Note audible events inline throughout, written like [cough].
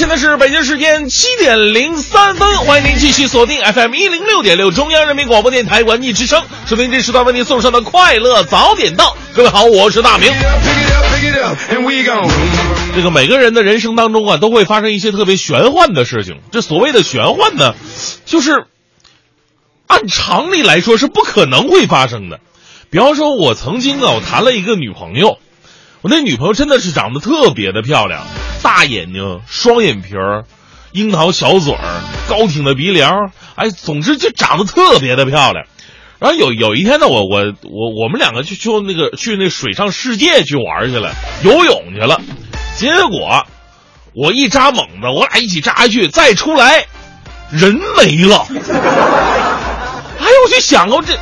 现在是北京时间七点零三分，欢迎您继续锁定 FM 一零六点六中央人民广播电台文艺之声，收听这时段为您送上的快乐早点到。各位好，我是大明。这个每个人的人生当中啊，都会发生一些特别玄幻的事情。这所谓的玄幻呢，就是按常理来说是不可能会发生的。比方说，我曾经啊，我谈了一个女朋友，我那女朋友真的是长得特别的漂亮。大眼睛，双眼皮儿，樱桃小嘴儿，高挺的鼻梁，哎，总之就长得特别的漂亮。然后有有一天呢，我我我我们两个去就那个去那水上世界去玩去了，游泳去了。结果我一扎猛子，我俩一起扎下去，再出来人没了。[laughs] 哎呦，我就想过这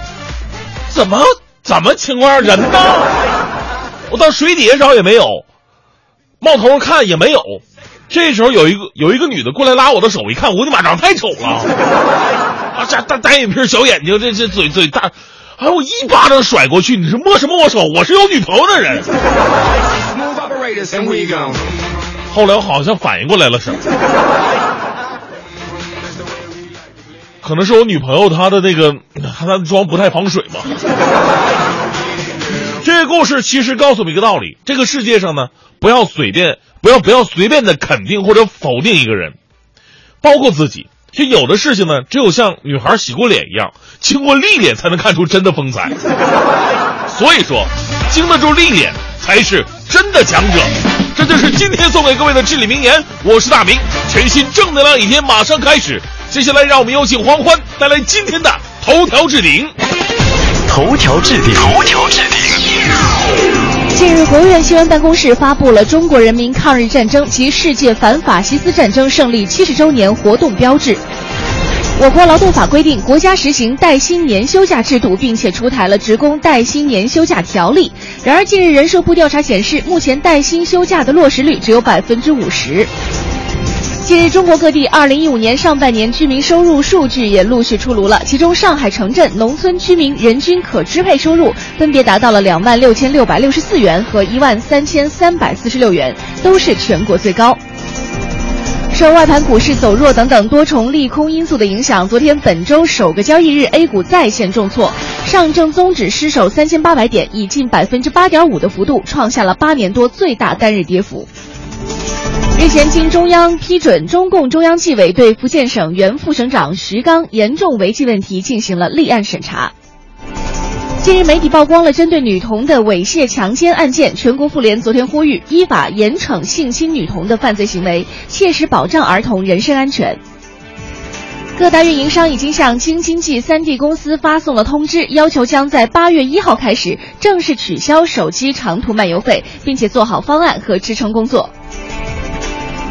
怎么怎么情况人呢？我到水底下找也没有。冒头看也没有，这时候有一个有一个女的过来拉我的手，一看我的妈长得太丑了，[laughs] 啊，这大单眼皮小眼睛，这这嘴嘴大，哎，我一巴掌甩过去，你是摸什么摸手？我是有女朋友的人。后来我好像反应过来了什么，可能是我女朋友她的那个她的妆不太防水吧。这故事其实告诉我们一个道理：这个世界上呢，不要随便，不要不要随便的肯定或者否定一个人，包括自己。就有的事情呢，只有像女孩洗过脸一样，经过历练才能看出真的风采。所以说，经得住历练才是真的强者。这就是今天送给各位的至理名言。我是大明，全新正能量一天马上开始。接下来，让我们有请黄欢带来今天的头条置顶。头条置顶，头条置顶。近日，国务院新闻办公室发布了《中国人民抗日战争及世界反法西斯战争胜利七十周年活动标志》。我国劳动法规定，国家实行带薪年休假制度，并且出台了职工带薪年休假条例。然而，近日人社部调查显示，目前带薪休假的落实率只有百分之五十。近日，中国各地2015年上半年居民收入数据也陆续出炉了。其中，上海城镇农村居民人均可支配收入分别达到了两万六千六百六十四元和一万三千三百四十六元，都是全国最高。受外盘股市走弱等等多重利空因素的影响，昨天本周首个交易日，A 股再现重挫，上证综指失守三千八百点，以近百分之八点五的幅度创下了八年多最大单日跌幅。日前，经中央批准，中共中央纪委对福建省原副省长徐刚严重违纪问题进行了立案审查。近日，媒体曝光了针对女童的猥亵强奸案件，全国妇联昨天呼吁依法严惩性侵女童的犯罪行为，切实保障儿童人身安全。各大运营商已经向京津冀三地公司发送了通知，要求将在八月一号开始正式取消手机长途漫游费，并且做好方案和支撑工作。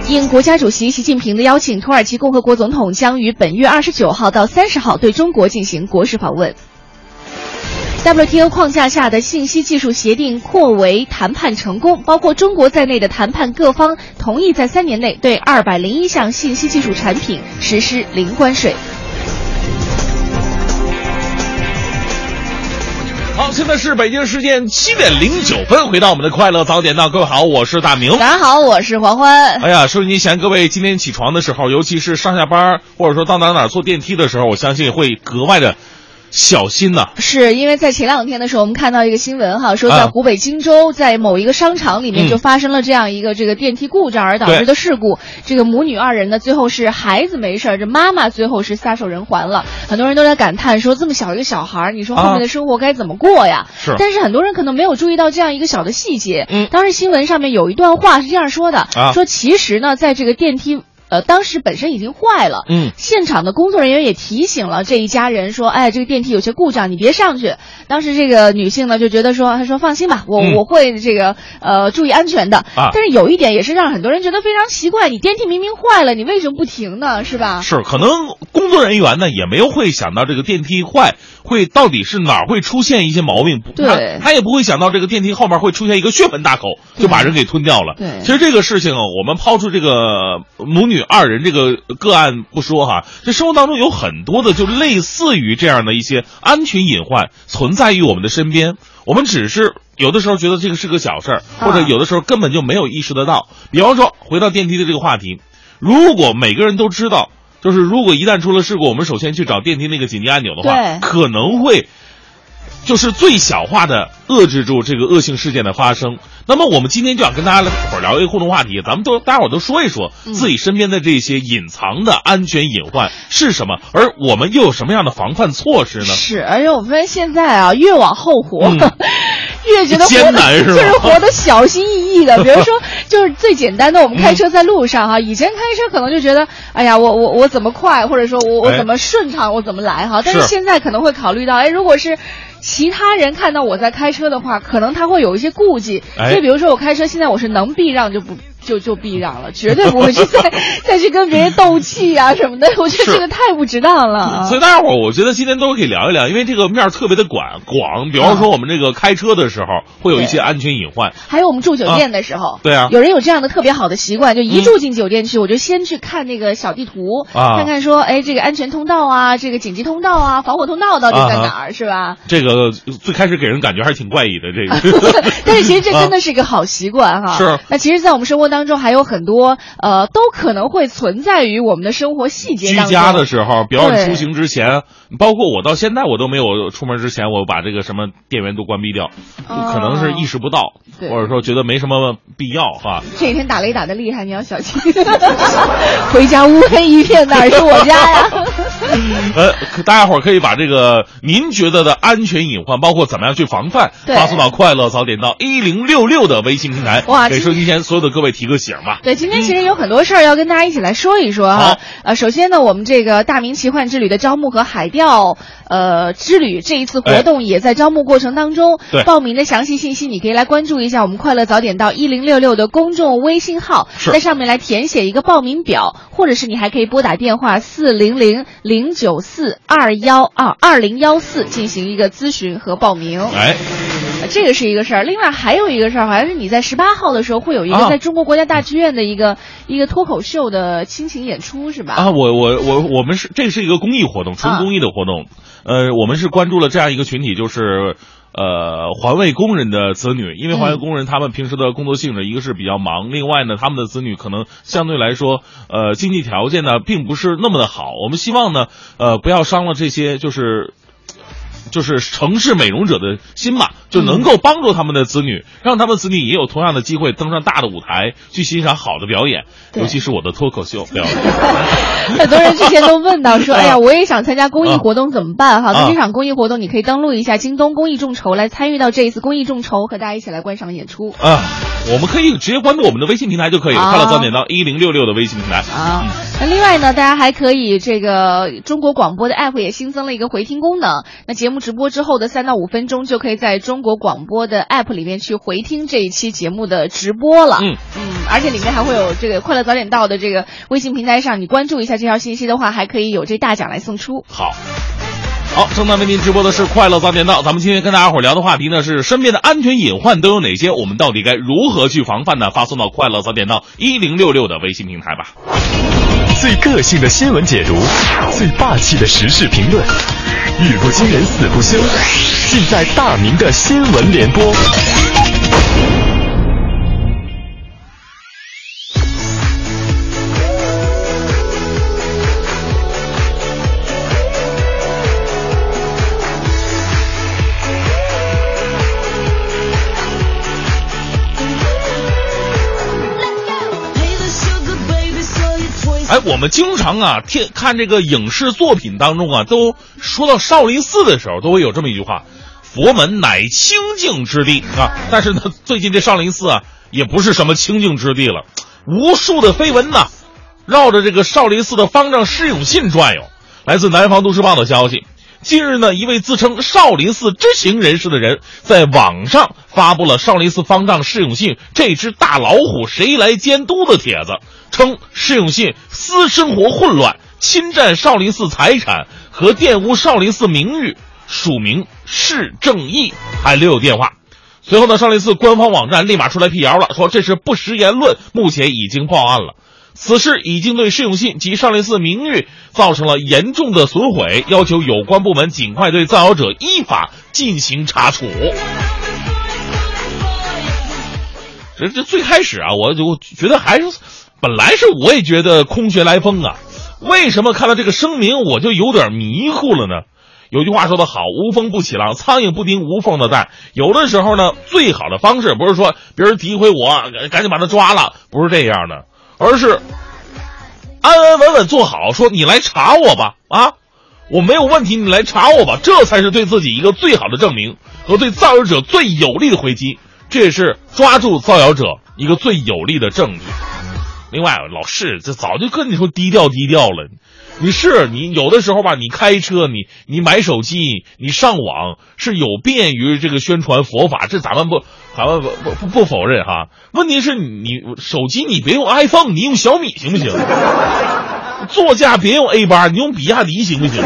应国家主席习近平的邀请，土耳其共和国总统将于本月二十九号到三十号对中国进行国事访问。WTO 框架下的信息技术协定扩围谈判成功，包括中国在内的谈判各方同意在三年内对二百零一项信息技术产品实施零关税。好，现在是北京时间七点零九分，回到我们的快乐早点到，各位好，我是大明。大家好，我是黄欢。哎呀，收音机前各位，今天起床的时候，尤其是上下班或者说到哪哪坐电梯的时候，我相信会格外的小心呐、是因为在前两天的时候，我们看到一个新闻哈，说在啊湖北荆州，在某一个商场里面嗯就发生了这样一个这个电梯故障而导致的事故。这个母女二人呢，最后是孩子没事儿，这妈妈最后是撒手人寰了。很多人都在感叹说，这么小一个小孩儿，你说后面的生活该怎么过呀？是但是很多人可能没有注意到这样一个小的细节。嗯当时新闻上面有一段话是这样说的，啊说其实呢，在这个电梯。呃，当时本身已经坏了，嗯现场的工作人员也提醒了这一家人说，哎，这个电梯有些故障，你别上去。当时这个女性呢就觉得说，她说放心吧，我、嗯我会这个呃注意安全的。啊但是有一点也是让很多人觉得非常奇怪，你电梯明明坏了，你为什么不停呢？是吧？是，可能工作人员呢也没有会想到这个电梯坏会到底是哪儿会出现一些毛病，对他他也不会想到这个电梯后面会出现一个血盆大口，就把人给吞掉了。对其实这个事情啊，我们抛出这个母女二人这个个案不说哈，这生活当中有很多的就类似于这样的一些安全隐患存在于我们的身边，我们只是。有的时候觉得这个是个小事儿，或者啊有的时候根本就没有意识得到。比方说，回到电梯的这个话题，如果每个人都知道，就是如果一旦出了事故，我们首先去找电梯那个紧急按钮的话，可能会就是最小化的遏制住这个恶性事件的发生。那么我们今天就想跟大家来伙儿聊一个互动话题，咱们都大家伙儿都说一说嗯自己身边的这些隐藏的安全隐患是什么，而我们又有什么样的防范措施呢？是，而且我发现现在啊，越往后活，嗯 [laughs] 越觉得活得艰难是吧就是活得小心翼翼的。[laughs] 比如说，就是最简单的，我们开嗯车在路上哈、以前开车可能就觉得，哎呀，我我我怎么快，或者说我我哎怎么顺畅，我怎么来哈。但是是现在可能会考虑到，哎，如果是。其他人看到我在开车的话，可能他会有一些顾忌。哎就比如说我开车，现在我是能避让就不就就避让了，绝对不会去 [laughs] 再再去跟别人斗气啊什么的。我觉得这个太不值当了啊。所以大家伙儿，我觉得今天都可以聊一聊，因为这个面儿特别的广广。比方说，我们这个开车的时候会有一些安全隐患。还有我们住酒店的时候，对啊有人有这样的特别好的习惯，就一住进酒店去，我就先去看那个小地图，啊看看说，哎，这个安全通道啊，这个紧急通道啊，防火通道到底在哪儿，是吧？这个最开始给人感觉还是挺怪异的，这个。[laughs] 但是其实这真的是一个好习惯哈。是那其实，在我们生活当中还有很多呃，都可能会存在于我们的生活细节。居家的时候，比方说出行之前，包括我到现在我都没有出门之前，我把这个什么电源都关闭掉，哦可能是意识不到，或者说觉得没什么必要哈。这几天打雷打的厉害，你要小心。回家乌黑一片，哪是我家呀？[laughs] 呃，大家伙儿可以把这个您觉得的安全隐患，包括怎么样去防范，发送到快乐早点到一零六六的微信平台，哇给收音机前所有的各位提个醒吧。对，今天其实有很多事儿要跟大家一起来说一说哈好。呃，首先呢，我们这个大明奇幻之旅的招募和海钓呃之旅这一次活动也在招募过程当中。对报名的详细信息你可以来关注一下我们快乐早点到一零六六的公众微信号，在上面来填写一个报名表，或者是你还可以拨打电话四零零零九四二幺二二零幺四进行一个咨询和报名。这个是一个事儿，另外还有一个事儿，好像是你在十八号的时候会有一个啊在中国国家大剧院的一个、一个脱口秀的亲情演出，是吧？啊，我我我我们是这是一个公益活动，纯啊公益的活动。呃，我们是关注了这样一个群体，就是呃环卫工人的子女，因为环卫嗯工人他们平时的工作性质，一个是比较忙，另外呢，他们的子女可能相对来说，呃，经济条件呢并不是那么的好。我们希望呢，呃，不要伤了这些就是。就是城市美容者的心嘛，就能够帮助他们的子女，让他们子女也有同样的机会登上大的舞台，去欣赏好的表演，尤其是我的脱口秀表演。[laughs] 很多人之前都问到说，啊 [laughs] 哎呀，我也想参加公益活动怎么办？哈，啊那这场公益活动你可以登录一下京东公益众筹来参与到这一次公益众筹，和大家一起来观赏演出。啊，我们可以直接关注我们的微信平台就可以了，好快乐早点到一零六六的微信平台。啊，那另外呢，大家还可以这个中国广播的 app 也新增了一个回听功能。那节目直播之后的三到五分钟，就可以在中国广播的 app 里面去回听这一期节目的直播了。嗯嗯，而且里面还会有这个快乐早点到的这个微信平台上，你关注一下这条信息的话，还可以有这大奖来送出。好。好，正在为您直播的是快乐早点到。咱们今天跟大家伙聊的话题呢是身边的安全隐患都有哪些？我们到底该如何去防范呢？发送到快乐早点到一零六六的微信平台吧。最个性的新闻解读，最霸气的时事评论，语不惊人死不休，尽在大明的新闻联播。我们经常啊，听看这个影视作品当中啊，都说到少林寺的时候，都会有这么一句话：“佛门乃清净之地啊。[laughs] ”但是呢，最近这少林寺啊，也不是什么清净之地了，无数的绯闻呐，绕着这个少林寺的方丈释永信转悠。来自南方都市报的消息。近日呢，一位自称少林寺知情人士的人在网上发布了少林寺方丈释永信这只大老虎谁来监督的帖子，称释永信私生活混乱，侵占少林寺财产和玷污少林寺名誉，署名释正义，还留有电话。随后呢，少林寺官方网站立马出来辟谣了，说这是不实言论，目前已经报案了。此事已经对释永信及少林寺名誉造成了严重的损毁，要求有关部门尽快对造谣者依法进行查处。这这最开始啊，我就觉得还是，本来是我也觉得空穴来风啊，为什么看到这个声明我就有点迷糊了呢？有句话说得好，无风不起浪，苍蝇不叮无缝的蛋。有的时候呢，最好的方式不是说别人诋毁我，赶紧把他抓了，不是这样的。而是安安稳稳做好，说你来查我吧，啊，我没有问题，你来查我吧，这才是对自己一个最好的证明和对造谣者最有力的回击，这也是抓住造谣者一个最有力的证据。另外，老师这早就跟你说低调低调了。你是你有的时候吧，你开车，你你买手机，你上网是有便于这个宣传佛法，这咱们不，咱们不不不不否认哈。问题是你手机你别用 iPhone，你用小米行不行？座驾别用 A 八，你用比亚迪行不行？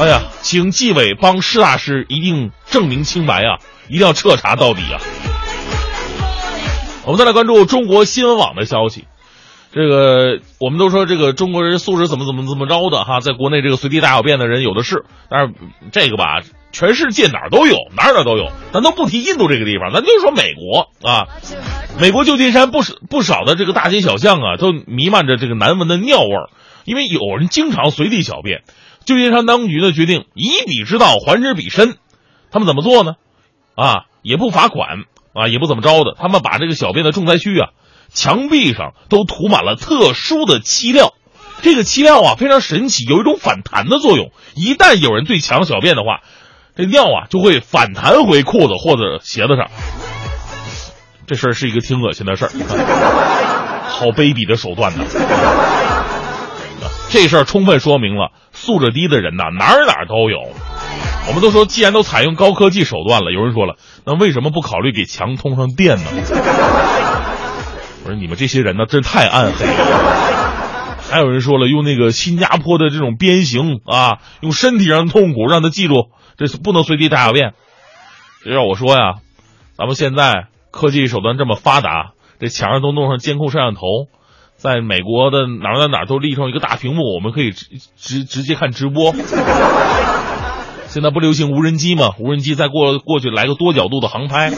哎呀，请纪委帮施大师一定证明清白啊，一定要彻查到底啊！我们再来关注中国新闻网的消息。这个我们都说这个中国人素质怎么怎么怎么着的哈，在国内这个随地大小便的人有的是，但是这个吧，全世界哪儿都有，哪儿哪儿都有，咱都不提印度这个地方，咱就说美国啊，美国旧金山不少不少的这个大街小巷啊，都弥漫着这个难闻的尿味儿，因为有人经常随地小便。旧金山当局呢决定以彼之道还之彼身，他们怎么做呢？啊，也不罚款啊，也不怎么着的，他们把这个小便的重灾区啊。墙壁上都涂满了特殊的漆料，这个漆料啊非常神奇，有一种反弹的作用。一旦有人对墙小便的话，这尿啊就会反弹回裤子或者鞋子上。这事儿是一个挺恶心的事儿，好卑鄙的手段呢。这事儿充分说明了素质低的人呐哪儿哪儿都有。我们都说，既然都采用高科技手段了，有人说了，那为什么不考虑给墙通上电呢？[laughs] 我说你们这些人呢，真太暗黑了。还有人说了，用那个新加坡的这种鞭刑啊，用身体上的痛苦让他记住，这是不能随地大小便。要我说呀，咱们现在科技手段这么发达，这墙上都弄上监控摄像头，在美国的哪儿哪哪都立上一个大屏幕，我们可以直直直接看直播。现在不流行无人机吗？无人机再过过去来个多角度的航拍。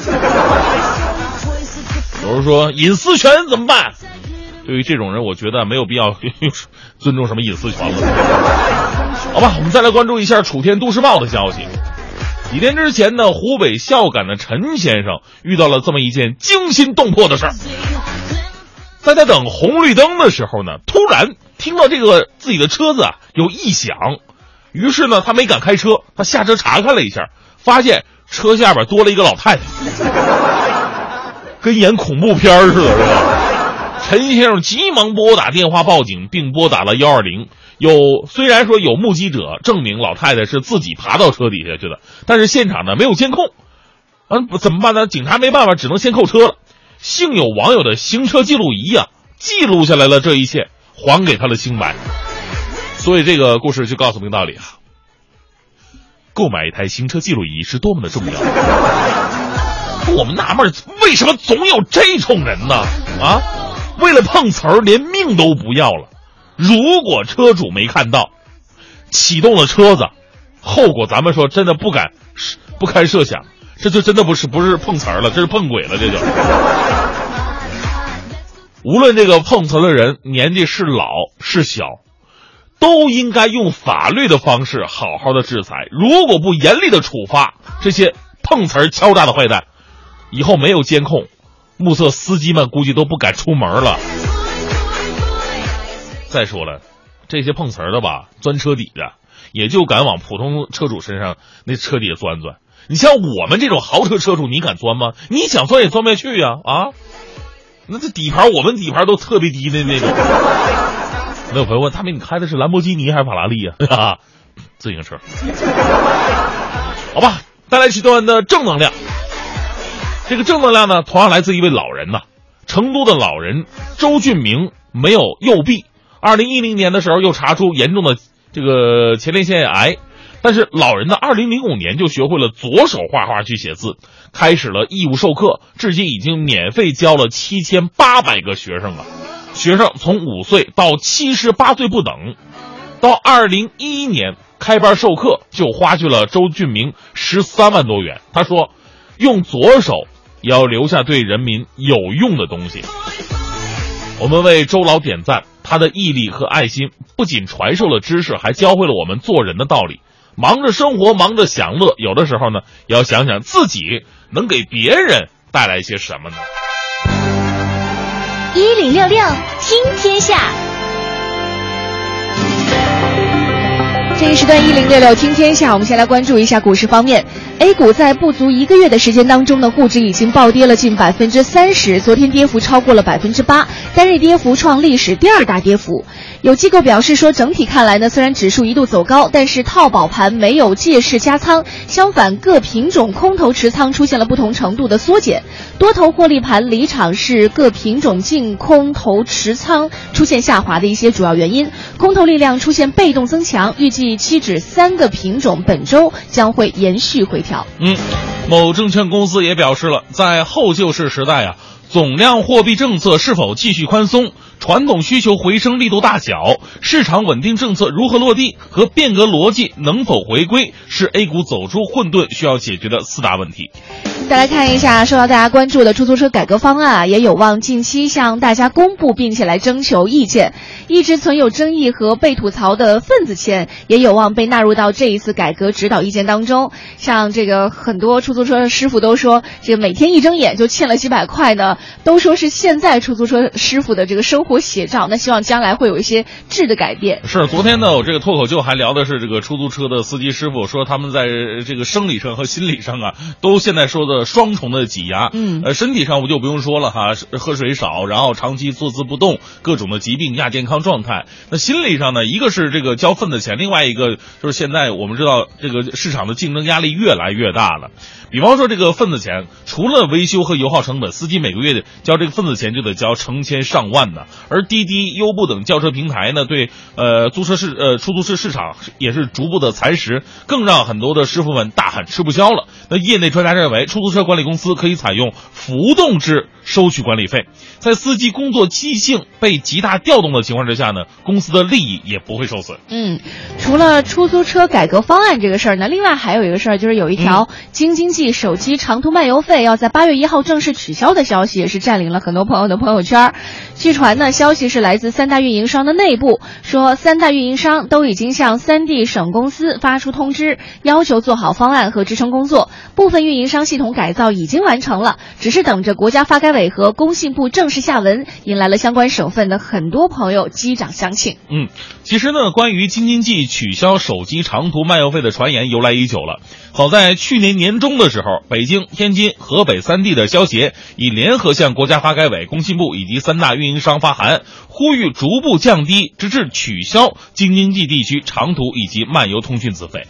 有人说隐私权怎么办？对于这种人，我觉得没有必要 [laughs] 尊重什么隐私权了。好吧，我们再来关注一下《楚天都市报》的消息。几天之前呢，湖北孝感的陈先生遇到了这么一件惊心动魄的事儿。在他等红绿灯的时候呢，突然听到这个自己的车子啊有异响，于是呢，他没敢开车，他下车查看了一下，发现车下边多了一个老太太。跟演恐怖片似的，是吧？陈先生急忙拨打电话报警，并拨打了幺二零。有虽然说有目击者证明老太太是自己爬到车底下去的，但是现场呢没有监控，嗯，怎么办呢？警察没办法，只能先扣车了。幸有网友的行车记录仪啊，记录下来了这一切，还给他了清白。所以这个故事就告诉我们一个道理啊：购买一台行车记录仪是多么的重要。我们纳闷，为什么总有这种人呢？啊，为了碰瓷儿，连命都不要了。如果车主没看到，启动了车子，后果咱们说真的不敢不堪设想。这就真的不是不是碰瓷儿了，这是碰鬼了，这就。无论这个碰瓷的人年纪是老是小，都应该用法律的方式好好的制裁。如果不严厉的处罚这些碰瓷儿敲诈的坏蛋。以后没有监控，目测司机们估计都不敢出门了。再说了，这些碰瓷儿的吧，钻车底的，也就敢往普通车主身上那车底下钻钻。你像我们这种豪车车主，你敢钻吗？你想钻也钻不下去呀！啊，那这底盘，我们底盘都特别低的那种。那有朋友问，大明你开的是兰博基尼还是法拉利呀？[laughs] 啊，自行车。好吧，带来几段的正能量。这个正能量呢，同样来自一位老人呐，成都的老人周俊明没有右臂，二零一零年的时候又查出严重的这个前列腺癌。但是老人呢，二零零五年就学会了左手画画去写字，开始了义务授课，至今已经免费教了七千八百个学生了。学生从五岁到七十八岁不等，到二零一一年开班授课就花去了周俊明十三万多元。他说：“用左手也要留下对人民有用的东西。”我们为周老点赞，他的毅力和爱心不仅传授了知识，还教会了我们做人的道理。忙着生活，忙着享乐，有的时候呢，要想想自己能给别人带来些什么呢？一零六六听天下，这一时段一零六六听天下，我们先来关注一下股市方面。A 股在不足一个月的时间当中呢，沪指已经暴跌了近百分之三十，昨天跌幅超过了百分之八，单日跌幅创历史第二大跌幅。有机构表示说，整体看来呢，虽然指数一度走高，但是套保盘没有借势加仓，相反，各品种空头持仓出现了不同程度的缩减。多头获利盘离场是各品种净空头持仓出现下滑的一些主要原因，空头力量出现被动增强。预计期指三个品种本周将会延续回调。嗯，某证券公司也表示了，在后救市时代啊，总量货币政策是否继续宽松？传统需求回升力度大小，市场稳定政策如何落地和变革逻辑能否回归，是 A 股走出混沌需要解决的四大问题。再来看一下受到大家关注的出租车改革方案啊，也有望近期向大家公布，并且来征求意见。一直存有争议和被吐槽的份子钱，也有望被纳入到这一次改革指导意见当中。像这个很多出租车师傅都说，这个每天一睁眼就欠了几百块呢，都说是现在出租车师傅的这个生活写照。那希望将来会有一些质的改变。是，昨天呢，我这个脱口秀还聊的是这个出租车的司机师傅，说他们在这个生理上和心理上啊，都现在说的双重的挤压。嗯，呃，身体上我就不用说了哈，喝水少，然后长期坐姿不动，各种的疾病亚健康状态。那心理上呢，一个是这个交份子钱，另外一个就是现在我们知道这个市场的竞争压力越来越大了。比方说这个份子钱，除了维修和油耗成本，司机每个月交这个份子钱就得交成千上万的。而滴滴、优步等轿车平台呢，对呃租车市呃出租车市场也是逐步的蚕食，更让很多的师傅们大喊吃不消了。那业内专家认为，出租车管理公司可以采用浮动制收取管理费，在司机工作积极性被极大调动的情况之下呢，公司的利益也不会受损。嗯，除了出租车改革方案这个事儿呢，另外还有一个事儿，就是有一条京津冀手机长途漫游费要在八月一号正式取消的消息，也是占领了很多朋友的朋友圈。据传呢，消息是来自三大运营商的内部，说三大运营商都已经向三地省公司发出通知，要求做好方案和支撑工作。部分运营商系统改造已经完成了，只是等着国家发改委和工信部正式下文，引来了相关省份的很多朋友击掌相庆。嗯，其实呢，关于京津冀取消手机长途漫游费的传言由来已久了。早在去年年中的时候，北京、天津、河北三地的消协已联合向国家发改委、工信部以及三大运营商发函，呼吁逐步降低直至取消京津冀地区长途以及漫游通讯资费。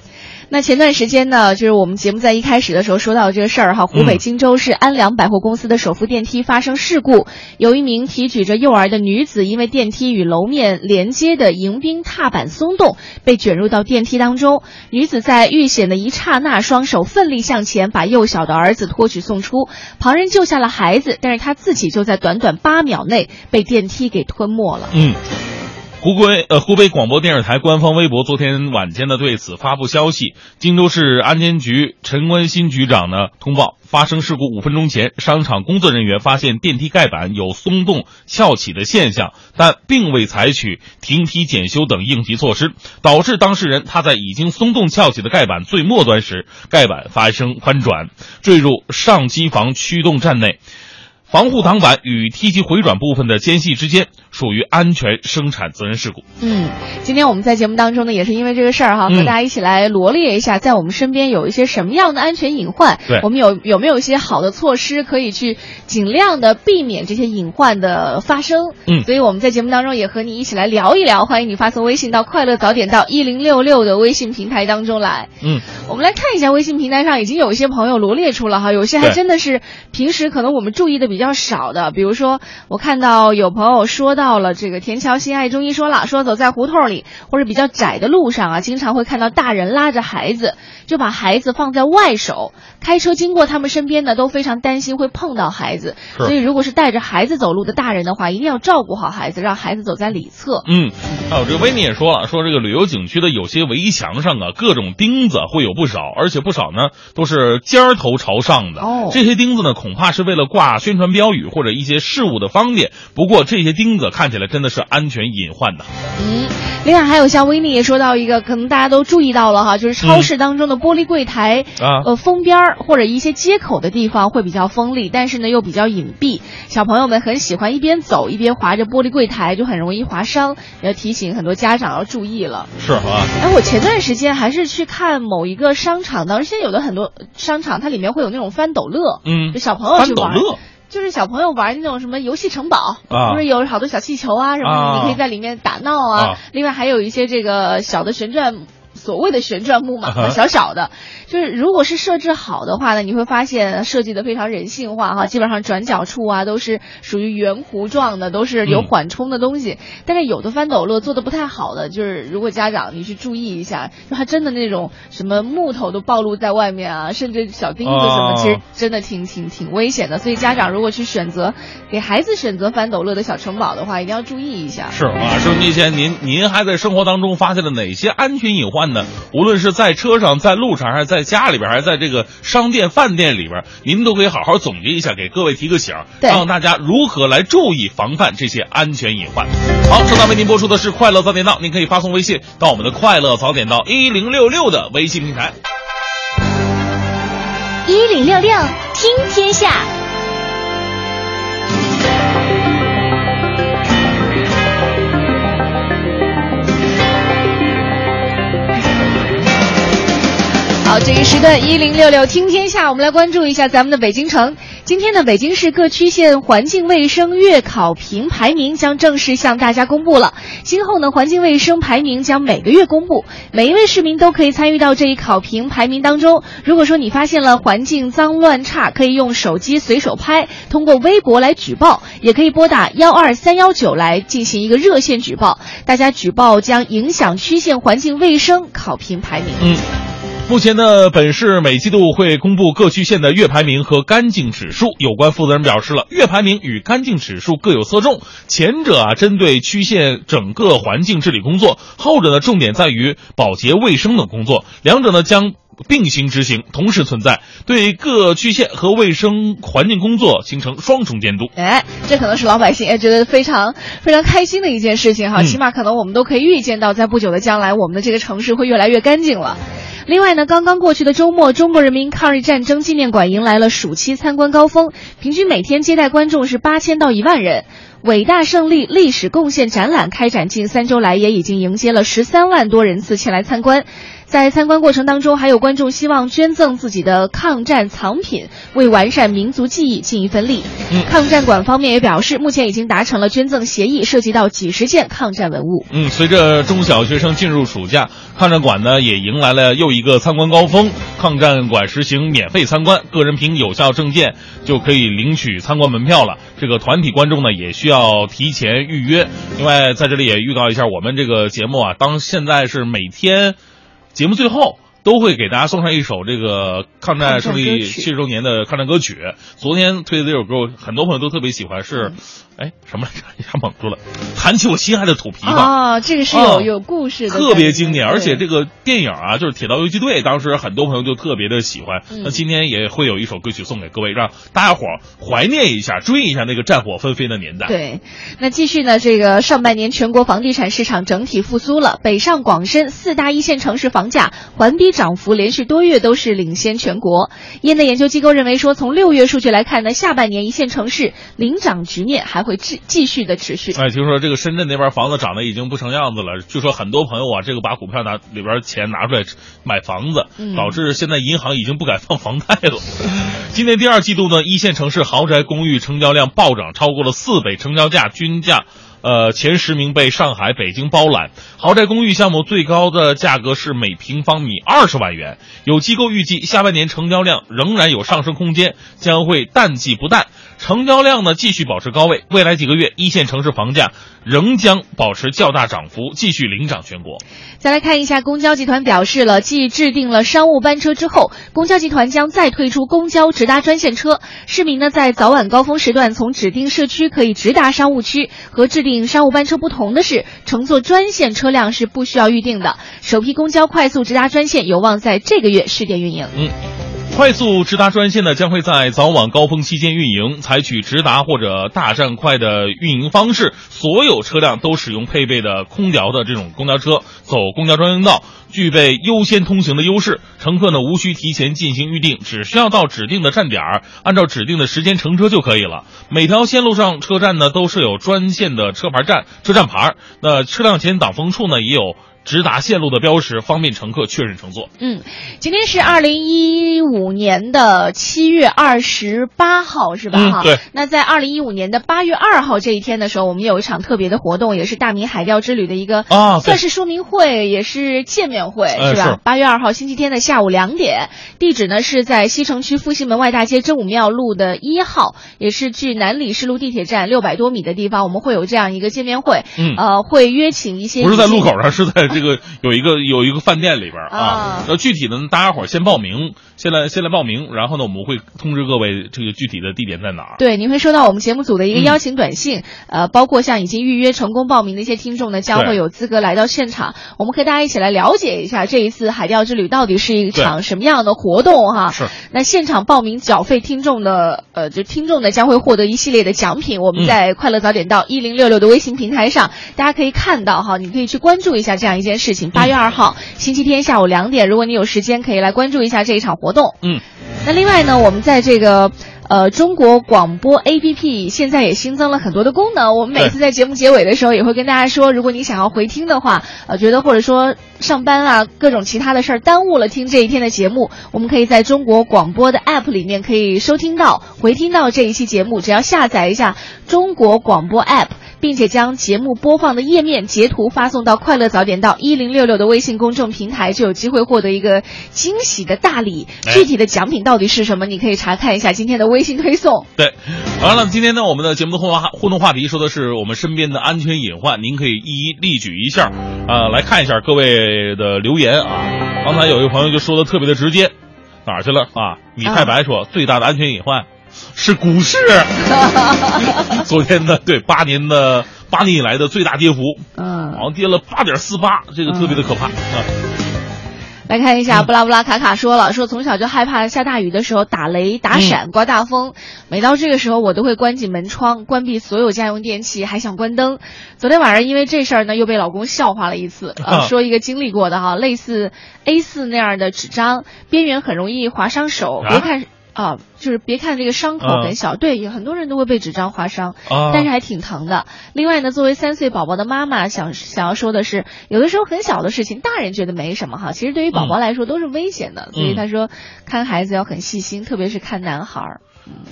那前段时间呢，就是我们节目在一开始的时候说到这个事儿哈，湖北荆州市安良百货公司的首扶电梯发生事故，有一名提举着幼儿的女子，因为电梯与楼面连接的迎宾踏板松动，被卷入到电梯当中。女子在遇险的一刹那，双手奋力向前，把幼小的儿子托举送出，旁人救下了孩子，但是她自己就在短短八秒内被电梯给吞没了。嗯。湖归呃，湖北广播电视台官方微博昨天晚间呢对此发布消息，荆州市安监局陈关新局长呢通报，发生事故五分钟前，商场工作人员发现电梯盖板有松动翘起的现象，但并未采取停梯检修等应急措施，导致当事人他在已经松动翘起的盖板最末端时，盖板发生翻转，坠入上机房驱动站内。防护挡板与梯级回转部分的间隙之间属于安全生产责任事故。嗯，今天我们在节目当中呢，也是因为这个事儿哈，嗯和大家一起来罗列一下，在我们身边有一些什么样的安全隐患，对我们有有没有一些好的措施可以去尽量的避免这些隐患的发生？嗯所以我们在节目当中也和你一起来聊一聊，欢迎你发送微信到“快乐早点到一零六六”的微信平台当中来。嗯，我们来看一下微信平台上已经有一些朋友罗列出了哈，有些还真的是平时可能我们注意的比较少的，比如说我看到有朋友说到了这个田桥心爱中医说了，说走在胡同里或者比较窄的路上啊，经常会看到大人拉着孩子，就把孩子放在外手，开车经过他们身边呢，都非常担心会碰到孩子，所以如果是带着孩子走路的大人的话，一定要照顾好孩子，让孩子走在里侧。嗯，还有这个维尼也说了，说这个旅游景区的有些围墙上啊，各种钉子会有不少，而且不少呢都是尖儿头朝上的。哦这些钉子呢，恐怕是为了挂宣传标语或者一些事物的方便。不过这些钉子看起来真的是安全隐患的。嗯，另外还有像维尼也说到一个，可能大家都注意到了哈，就是超市当中的玻璃柜台，啊呃，封边儿或者一些接口的地方会比较锋利，但是呢又比较隐蔽，小朋友们很喜欢一边走一边划着玻璃柜台，就很容易划伤，要提醒很多家长要注意了。是啊，哎，我前段时间还是去看某一个商场当时现在有的很多商场它里面会有那种翻斗乐，嗯就小朋友去玩。翻斗乐就是小朋友玩那种什么游戏城堡，啊不是有好多小气球啊什么的，啊你可以在里面打闹啊。啊另外还有一些这个小的旋转。所谓的旋转木马小小的，就是如果是设置好的话呢，你会发现设计的非常人性化哈，基本上转角处啊都是属于圆弧状的，都是有嗯缓冲的东西。但是有的翻斗乐做的不太好的，就是如果家长你去注意一下，就它真的那种什么木头都暴露在外面啊，甚至小钉子什么，哦其实真的挺挺挺危险的。所以家长如果去选择给孩子选择翻斗乐的小城堡的话，一定要注意一下。是啊，收音机前您您还在生活当中发现了哪些安全隐患呢？无论是在车上、在路上，还是在家里边，还是在这个商店、饭店里边，您都可以好好总结一下，给各位提个醒儿，对告诉大家如何来注意防范这些安全隐患。好，正在为您播出的是《快乐早点到》，您可以发送微信到我们的“快乐早点到一零六六”的微信平台。一零六六听天下。这一时段一零六六听天下，我们来关注一下咱们的北京城。今天呢，北京市各区县环境卫生月考评排名将正式向大家公布了。今后呢，环境卫生排名将每个月公布，每一位市民都可以参与到这一考评排名当中。如果说你发现了环境脏乱差，可以用手机随手拍，通过微博来举报，也可以拨打幺二三幺九来进行一个热线举报。大家举报将影响区县环境卫生考评排名。嗯。目前呢，本市每季度会公布各区县的月排名和干净指数。有关负责人表示了，月排名与干净指数各有侧重，前者啊针对区县整个环境治理工作，后者呢重点在于保洁卫生等工作，两者呢将。并行执行，同时存在，对各区县和卫生环境工作形成双重监督。哎，这可能是老百姓也觉得非常非常开心的一件事情哈，起码可能我们都可以预见到，在不久的将来，我们的这个城市会越来越干净了。另外呢，刚刚过去的周末，中国人民抗日战争纪念馆迎来了暑期参观高峰，平均每天接待观众是八千到一万人。伟大胜利历史贡献展览开展近三周来，也已经迎接了十三万多人次前来参观。在参观过程当中，还有观众希望捐赠自己的抗战藏品，为完善民族记忆尽一份力。嗯抗战馆方面也表示，目前已经达成了捐赠协议，涉及到几十件抗战文物。嗯，随着中小学生进入暑假，抗战馆呢也迎来了又一个参观高峰。抗战馆实行免费参观，个人凭有效证件就可以领取参观门票了。这个团体观众呢也需要提前预约。另外，在这里也预告一下，我们这个节目啊，当现在是每天节目最后。都会给大家送上一首这个抗战胜利七十周年的抗战歌曲。昨天推的这首歌，很多朋友都特别喜欢，是，哎，什么来着？一下蒙住了。弹起我心爱的土琵琶啊，这个是有、啊有故事的，特别经典。而且这个电影啊，就是《铁道游击队》，当时很多朋友就特别的喜欢。嗯那今天也会有一首歌曲送给各位，让大家伙怀念一下，追一下那个战火纷飞的年代。对，那继续呢？这个上半年全国房地产市场整体复苏了，北上广深四大一线城市房价环逼涨幅连续多月都是领先全国。业内研究机构认为说，从六月数据来看呢，下半年一线城市领涨局面还会继继续的持续。哎，听说这个深圳那边房子涨得已经不成样子了，据说很多朋友啊，这个把股票拿里边钱拿出来买房子，导致现在银行已经不敢放房贷了。今年第二季度呢，一线城市豪宅公寓成交量暴涨，超过了四倍，成交价均价。呃，前十名被上海、北京包揽。豪宅公寓项目最高的价格是每平方米二十万元。有机构预计，下半年成交量仍然有上升空间，将会淡季不淡。成交量呢继续保持高位，未来几个月一线城市房价仍将保持较大涨幅，继续领涨全国。再来看一下，公交集团表示了，继制定了商务班车之后，公交集团将再推出公交直达专线车。市民呢在早晚高峰时段从指定社区可以直达商务区。和制定商务班车不同的是，乘坐专线车辆是不需要预定的。首批公交快速直达专线有望在这个月试点运营。嗯。快速直达专线呢，将会在早晚高峰期间运营，采取直达或者大站快的运营方式。所有车辆都使用配备的空调的这种公交车，走公交专用道，具备优先通行的优势。乘客呢无需提前进行预定，只需要到指定的站点，按照指定的时间乘车就可以了。每条线路上车站呢都设有专线的车牌站、车站牌，那车辆前挡风处呢也有。直达线路的标识，方便乘客确认乘坐。嗯，今天是二零一五年的七月二十八号，是吧？嗯，对。那在二零一五年的八月二号这一天的时候，我们有一场特别的活动，也是大明海钓之旅的一个啊，算是说明会，也是见面会，呃、是吧？八月二号星期天的下午两点，地址呢是在西城区复兴门外大街真武庙路的一号，也是距南礼士路地铁站六百多米的地方，我们会有这样一个见面会。嗯，呃，会约请一些不是在路口上，是在。这个有一个有一个饭店里边啊，那具体的大家伙先报名，先来先来报名，然后呢我们会通知各位这个具体的地点在哪儿。对，您会收到我们节目组的一个邀请短信，嗯、呃，包括像已经预约成功报名的一些听众呢，将会有资格来到现场，我们和大家一起来了解一下这一次海钓之旅到底是一场什么样的活动哈。是。那现场报名缴费听众的呃，就听众呢将会获得一系列的奖品，我们在快乐早点到一零六六的微信平台上，嗯、大家可以看到哈，你可以去关注一下这样一件事情。八月二号、嗯、星期天下午两点，如果你有时间，可以来关注一下这一场活动。嗯，那另外呢，我们在这个。呃，中国广播 APP 现在也新增了很多的功能。我们每次在节目结尾的时候，也会跟大家说，如果你想要回听的话，呃，觉得或者说上班啊各种其他的事儿耽误了听这一天的节目，我们可以在中国广播的 App 里面可以收听到、回听到这一期节目。只要下载一下中国广播 App，并且将节目播放的页面截图发送到“快乐早点到一零六六”的微信公众平台，就有机会获得一个惊喜的大礼。具体的奖品到底是什么？你可以查看一下今天的微。微信推送对，完了，今天呢，我们的节目的互动互动话题说的是我们身边的安全隐患，您可以一一例举一下，啊、呃，来看一下各位的留言啊。刚才有一个朋友就说的特别的直接，哪儿去了啊？米太白说、啊、最大的安全隐患是股市，[laughs] 昨天的对八年的八年以来的最大跌幅，嗯，好像跌了八点四八，这个特别的可怕啊。来看一下，布拉布拉卡卡说了，说从小就害怕下大雨的时候打雷、打闪、刮大风，每到这个时候我都会关紧门窗，关闭所有家用电器，还想关灯。昨天晚上因为这事儿呢，又被老公笑话了一次，呃，[laughs] 说一个经历过的哈，类似 A4 那样的纸张，边缘很容易划伤手，别看。啊，就是别看这个伤口很小，啊、对，有很多人都会被纸张划伤，啊、但是还挺疼的。另外呢，作为三岁宝宝的妈妈，想想要说的是，有的时候很小的事情，大人觉得没什么哈，其实对于宝宝来说都是危险的。嗯、所以他说，看孩子要很细心，特别是看男孩儿。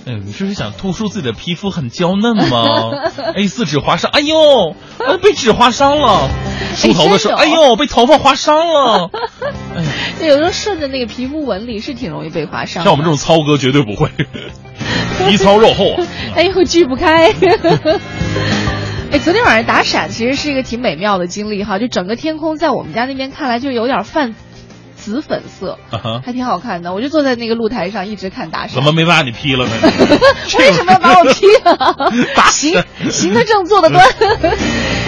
嗯，你这是想突出自己的皮肤很娇嫩吗？A [laughs] 四纸划伤，哎呦，被纸划伤了。梳头的时候，哎呦，被头发划伤了。[laughs] 有时候顺着那个皮肤纹理是挺容易被划伤。像我们这种糙哥绝对不会，[laughs] 皮糙肉厚啊。哎呦，锯不开。哎，昨天晚上打闪其实是一个挺美妙的经历哈，就整个天空在我们家那边看来就有点泛。紫粉色，啊、还挺好看的。我就坐在那个露台上一直看打闪。怎么没把你劈了呢？[laughs] 为什么要把我劈了？[laughs] 行行得正，坐得端。[laughs]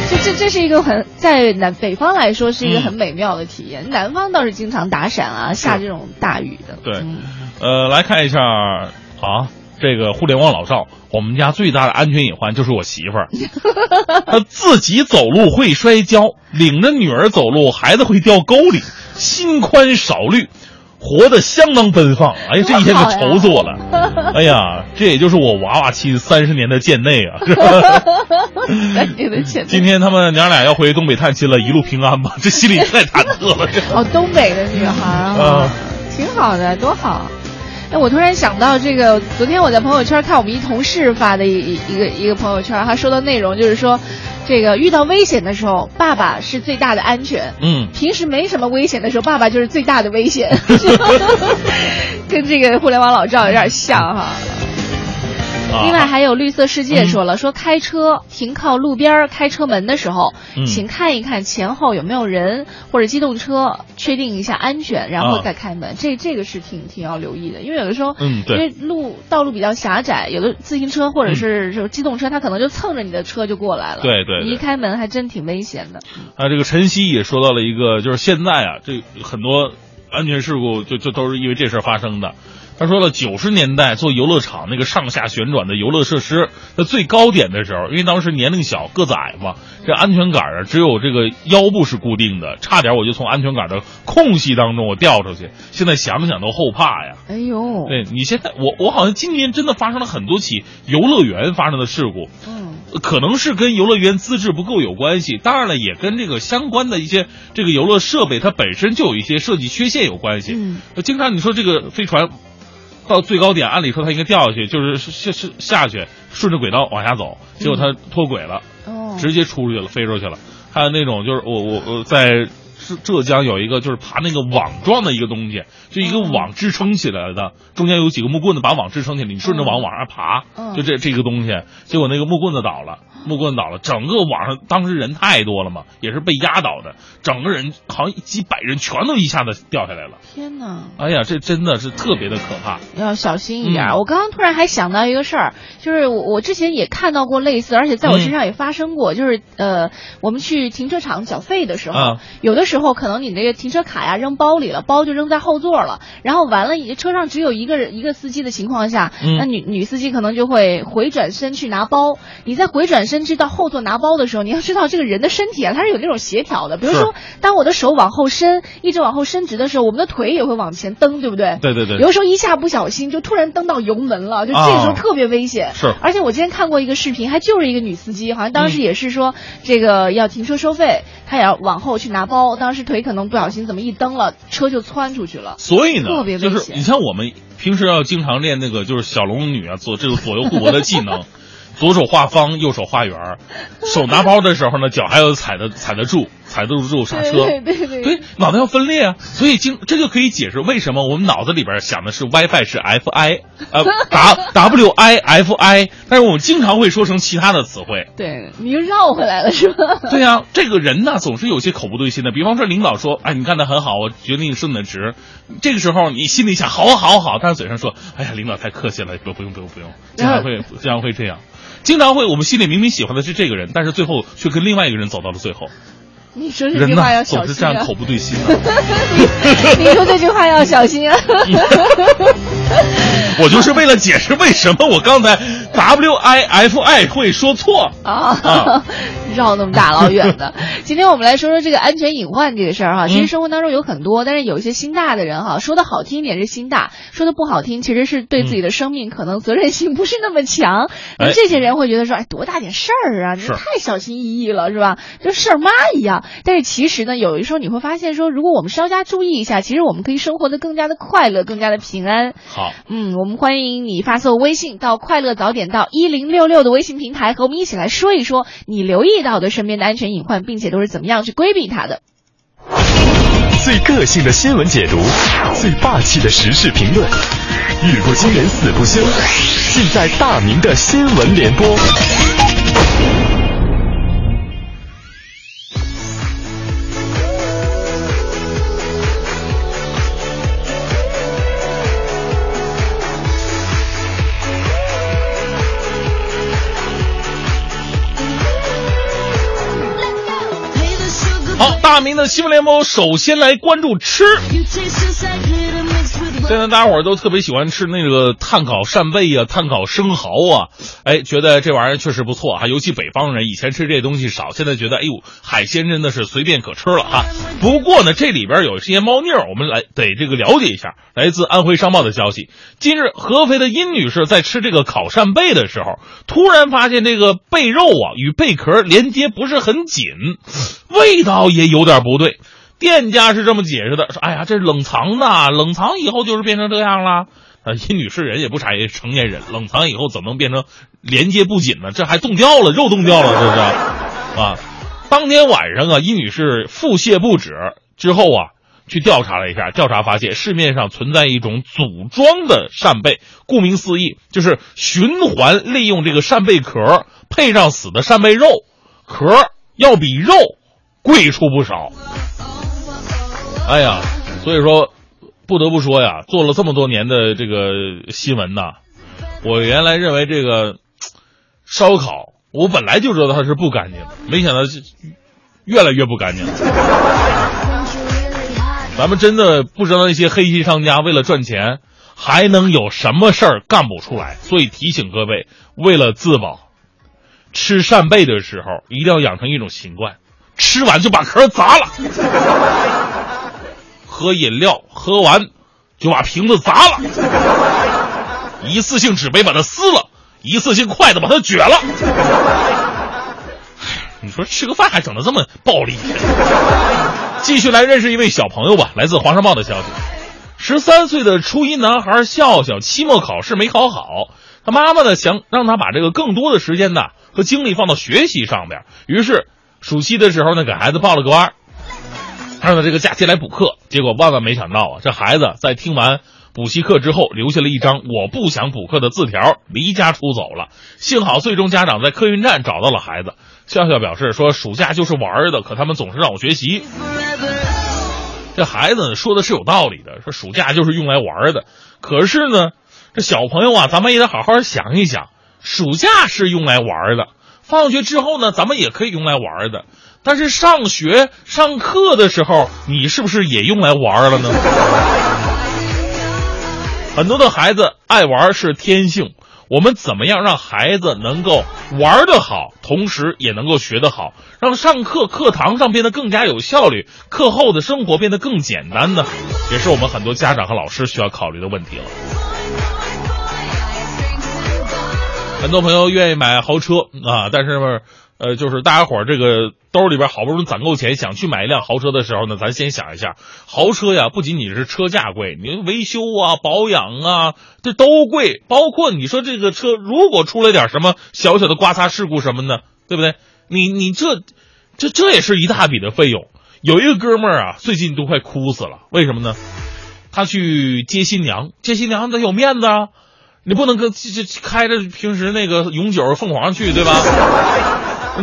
这这这是一个很在南北方来说是一个很美妙的体验。嗯、南方倒是经常打闪啊，下这种大雨的。对，嗯、呃，来看一下啊，这个互联网老赵，我们家最大的安全隐患就是我媳妇儿，[laughs] 她自己走路会摔跤，领着女儿走路，孩子会掉沟里。心宽少虑。活得相当奔放，哎呀，这一天可愁死我了。[laughs] 哎呀，这也就是我娃娃亲三十年的贱内啊！[laughs] 今天他们娘俩要回东北探亲了，一路平安吧？这心里太忐忑了。哦，东北的女孩啊，挺好的，多好。哎，我突然想到这个，昨天我在朋友圈看我们一同事发的一一个一个朋友圈，他说的内容就是说。这个遇到危险的时候，爸爸是最大的安全。嗯，平时没什么危险的时候，爸爸就是最大的危险。[laughs] [laughs] 跟这个互联网老赵有点像哈。另外还有绿色世界说了，说开车停靠路边开车门的时候，请看一看前后有没有人或者机动车，确定一下安全，然后再开门。这这个是挺挺要留意的，因为有的时候，嗯，对，因为路道路比较狭窄，有的自行车或者是就机动车，它可能就蹭着你的车就过来了。对对，你一开门还真挺危险的。啊，这个晨曦也说到了一个，就是现在啊，这很多安全事故就就都是因为这事儿发生的。他说了，九十年代做游乐场那个上下旋转的游乐设施在最高点的时候，因为当时年龄小个子矮嘛，这安全杆啊只有这个腰部是固定的，差点我就从安全杆的空隙当中我掉出去。现在想想都后怕呀！哎呦，对你现在我我好像今年真的发生了很多起游乐园发生的事故，嗯，可能是跟游乐园资质不够有关系，当然了，也跟这个相关的一些这个游乐设备它本身就有一些设计缺陷有关系。嗯，经常你说这个飞船。到最高点，按理说它应该掉下去，就是下下下去，顺着轨道往下走，结果它脱轨了，直接出去了，飞出去了。还有那种就是我我我在浙浙江有一个就是爬那个网状的一个东西，就一个网支撑起来的，中间有几个木棍子把网支撑起来，你顺着网往上爬，就这这个东西，结果那个木棍子倒了。木棍倒了，整个网上当时人太多了嘛，也是被压倒的，整个人好像几百人全都一下子掉下来了。天哪！哎呀，这真的是特别的可怕，要小心一点。我刚刚突然还想到一个事儿，就是我我之前也看到过类似，而且在我身上也发生过，就是呃，我们去停车场缴费的时候，有的时候可能你那个停车卡呀扔包里了，包就扔在后座了，然后完了，车上只有一个人一个司机的情况下，那女女司机可能就会回转身去拿包，你再回转。伸直到后座拿包的时候，你要知道这个人的身体啊，它是有那种协调的。比如说，当我的手往后伸，一直往后伸直的时候，我们的腿也会往前蹬，对不对？对对对。有的时候一下不小心就突然蹬到油门了，就这个时候特别危险。是。而且我今天看过一个视频，还就是一个女司机，好像当时也是说这个要停车收费，她也要往后去拿包，当时腿可能不小心怎么一蹬了，车就窜出去了。所以呢，特别危险。就是你像我们平时要经常练那个就是小龙女啊，做这个左右互搏的技能。左手画方，右手画圆手拿包的时候呢，脚还要踩得踩得住，踩得住刹车。对对对，[laughs] 对，脑袋要分裂啊。所以经这就可以解释为什么我们脑子里边想的是 WiFi 是 Fi，呃 W [laughs] W I F I，但是我们经常会说成其他的词汇。对，你又绕回来了是吧？对呀，这个人呢总是有些口不对心的。比方说领导说，哎，你干的很好，我决定升你的职。这个时候你心里想，好好好，但是嘴上说，哎呀，领导太客气了，不不用不用不用，经常会经常会这样。经常会，我们心里明明喜欢的是这个人，但是最后却跟另外一个人走到了最后。你说这句话要小心啊！总是这样口不对心啊。你说这句话要小心啊！我就是为了解释为什么我刚才 W I F I 会说错啊，[laughs] 绕那么大老远的。[laughs] 今天我们来说说这个安全隐患这个事儿哈。其实生活当中有很多，但是有一些心大的人哈，说的好听一点是心大，说的不好听其实是对自己的生命可能责任心不是那么强。那这些人会觉得说，哎，多大点事儿啊，你太小心翼翼了是吧？就事儿妈一样。但是其实呢，有的时候你会发现说，如果我们稍加注意一下，其实我们可以生活的更加的快乐，更加的平安。好，嗯，我们欢迎你发送微信到“快乐早点到一零六六”的微信平台，和我们一起来说一说你留意到的身边的安全隐患，并且都是怎么样去规避它的。最个性的新闻解读，最霸气的时事评论，语不惊人死不休，尽在大明的新闻联播。好大明的新闻联播，首先来关注吃。现在大家伙儿都特别喜欢吃那个炭烤扇贝呀、炭烤生蚝啊，哎，觉得这玩意儿确实不错哈。尤其北方人以前吃这东西少，现在觉得哎呦，海鲜真的是随便可吃了哈。不过呢，这里边有一些猫腻儿，我们来得这个了解一下。来自安徽商报的消息，近日合肥的殷女士在吃这个烤扇贝的时候，突然发现这个贝肉啊与贝壳连接不是很紧，味道也有点不对。店家是这么解释的，说：“哎呀，这是冷藏的，冷藏以后就是变成这样了。”啊，殷女士人也不傻，也成年人，冷藏以后怎么能变成连接不紧呢？这还冻掉了，肉冻掉了，这是啊。当天晚上啊，殷女士腹泻不止，之后啊，去调查了一下，调查发现市面上存在一种组装的扇贝，顾名思义，就是循环利用这个扇贝壳配上死的扇贝肉，壳要比肉贵出不少。哎呀，所以说，不得不说呀，做了这么多年的这个新闻呐，我原来认为这个烧烤，我本来就知道它是不干净，没想到越来越不干净了。咱们真的不知道那些黑心商家为了赚钱，还能有什么事儿干不出来。所以提醒各位，为了自保，吃扇贝的时候一定要养成一种习惯，吃完就把壳砸了。喝饮料，喝完就把瓶子砸了；一次性纸杯把它撕了；一次性筷子把它撅了。你说吃个饭还整的这么暴力？继续来认识一位小朋友吧。来自《华商报》的消息：十三岁的初一男孩笑笑，期末考试没考好，他妈妈呢想让他把这个更多的时间呢和精力放到学习上边，于是暑期的时候呢给孩子报了个班。他让他这个假期来补课，结果万万没想到啊，这孩子在听完补习课之后，留下了一张我不想补课的字条，离家出走了。幸好最终家长在客运站找到了孩子。笑笑表示说，暑假就是玩的，可他们总是让我学习。这孩子说的是有道理的，说暑假就是用来玩的。可是呢，这小朋友啊，咱们也得好好想一想，暑假是用来玩的，放学之后呢，咱们也可以用来玩的。但是上学上课的时候，你是不是也用来玩了呢？很多的孩子爱玩是天性，我们怎么样让孩子能够玩得好，同时也能够学得好，让上课课堂上变得更加有效率，课后的生活变得更简单呢？也是我们很多家长和老师需要考虑的问题了。很多朋友愿意买豪车啊，但是。呃，就是大家伙儿这个兜里边好不容易攒够钱，想去买一辆豪车的时候呢，咱先想一下，豪车呀，不仅仅是车价贵，你维修啊、保养啊，这都贵。包括你说这个车如果出了点什么小小的刮擦事故什么的，对不对？你你这这这也是一大笔的费用。有一个哥们儿啊，最近都快哭死了，为什么呢？他去接新娘，接新娘得有面子啊，你不能跟这开着平时那个永久凤凰去，对吧？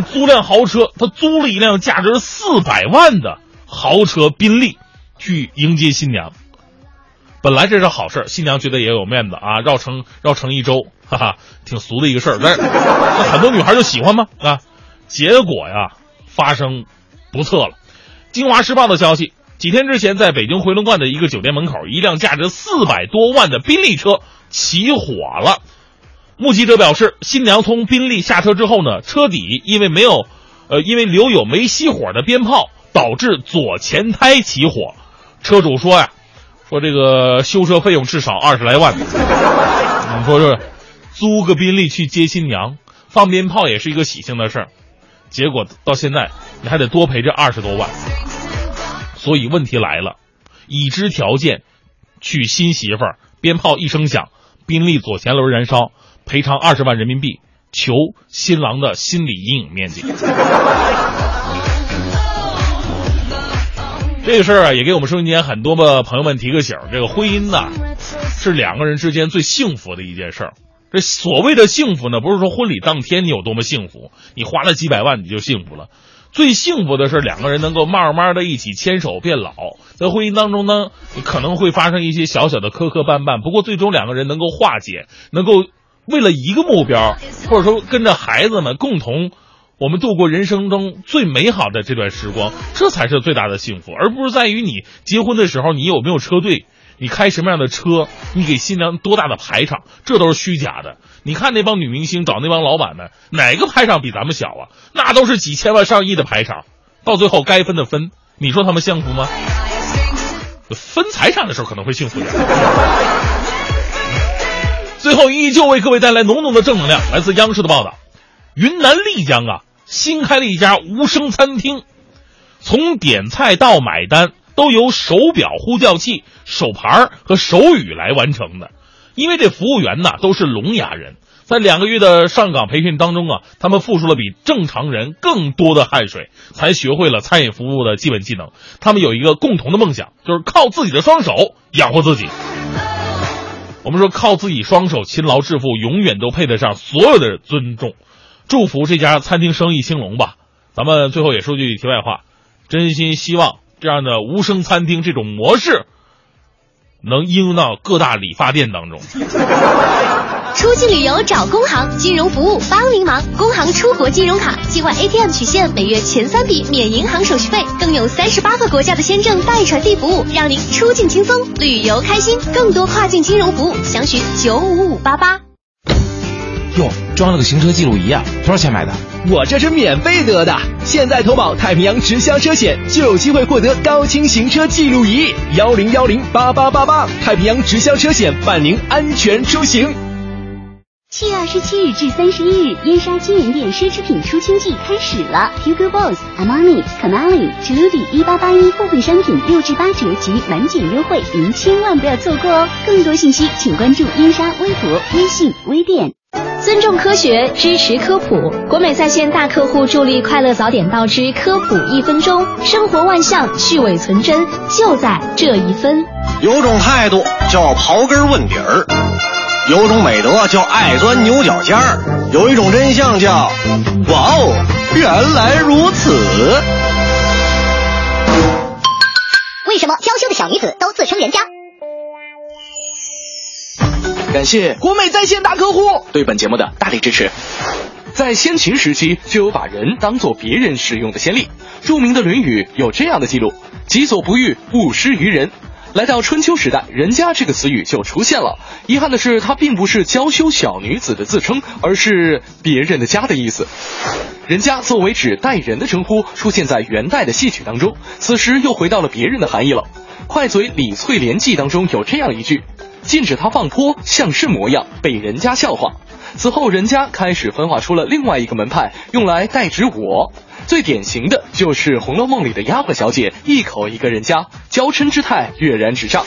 租辆豪车，他租了一辆价值四百万的豪车宾利，去迎接新娘。本来这是好事，新娘觉得也有面子啊，绕城绕城一周，哈哈，挺俗的一个事儿。但是 [laughs] 很多女孩就喜欢嘛？啊，结果呀，发生不测了。京华时报的消息，几天之前，在北京回龙观的一个酒店门口，一辆价值四百多万的宾利车起火了。目击者表示，新娘从宾利下车之后呢，车底因为没有，呃，因为留有没熄火的鞭炮，导致左前胎起火。车主说呀，说这个修车费用至少二十来万。你说这，租个宾利去接新娘，放鞭炮也是一个喜庆的事儿，结果到现在你还得多赔这二十多万。所以问题来了，已知条件，娶新媳妇儿，鞭炮一声响，宾利左前轮燃烧。赔偿二十万人民币，求新郎的心理阴影面积。[laughs] 这个事儿啊，也给我们收音间很多的朋友们提个醒儿：这个婚姻呐，是两个人之间最幸福的一件事儿。这所谓的幸福呢，不是说婚礼当天你有多么幸福，你花了几百万你就幸福了。最幸福的是两个人能够慢慢的一起牵手变老。在婚姻当中呢，可能会发生一些小小的磕磕绊绊，不过最终两个人能够化解，能够。为了一个目标，或者说跟着孩子们共同，我们度过人生中最美好的这段时光，这才是最大的幸福，而不是在于你结婚的时候你有没有车队，你开什么样的车，你给新娘多大的排场，这都是虚假的。你看那帮女明星找那帮老板们，哪个排场比咱们小啊？那都是几千万上亿的排场，到最后该分的分，你说他们幸福吗？分财产的时候可能会幸福点。最后依旧为各位带来浓浓的正能量，来自央视的报道：云南丽江啊，新开了一家无声餐厅，从点菜到买单都由手表呼叫器、手牌和手语来完成的。因为这服务员呢都是聋哑人，在两个月的上岗培训当中啊，他们付出了比正常人更多的汗水，才学会了餐饮服务的基本技能。他们有一个共同的梦想，就是靠自己的双手养活自己。我们说靠自己双手勤劳致富，永远都配得上所有的尊重。祝福这家餐厅生意兴隆吧。咱们最后也说句题外话，真心希望这样的无声餐厅这种模式能应用到各大理发店当中。[laughs] 出境旅游找工行，金融服务帮您忙。工行出国金融卡，境外 ATM 取现每月前三笔免银行手续费，更有三十八个国家的签证代传递服务，让您出境轻松，旅游开心。更多跨境金融服务，详询九五五八八。哟，装了个行车记录仪啊，多少钱买的？我这是免费得的，现在投保太平洋直销车险就有机会获得高清行车记录仪，幺零幺零八八八八，太平洋直销车险伴您安全出行。七月二十七日至三十一日，燕莎金源店奢侈品出清季开始了，Hugo Boss、Armani、Canali、Trudy 一八八一部分商品六至八折及满减优惠，您千万不要错过哦！更多信息请关注燕莎微博、微信、微店。尊重科学，支持科普。国美在线大客户助力快乐早点到之科普一分钟，生活万象去伪存真，就在这一分。有种态度叫刨根问底儿，有种美德叫爱钻牛角尖儿，有一种真相叫哇哦，原来如此。为什么娇羞的小女子都自称人家？感谢国美在线大客户对本节目的大力支持。在先秦时期就有把人当做别人使用的先例，著名的《论语》有这样的记录：“己所不欲，勿施于人。”来到春秋时代，“人家”这个词语就出现了。遗憾的是，它并不是娇羞小女子的自称，而是别人的家的意思。人家作为指代人的称呼，出现在元代的戏曲当中，此时又回到了别人的含义了。快嘴李翠莲记当中有这样一句。禁止他放坡，像是模样，被人家笑话。此后，人家开始分化出了另外一个门派，用来代指我。最典型的就是《红楼梦》里的丫鬟小姐，一口一个人家，娇嗔之态跃然纸上。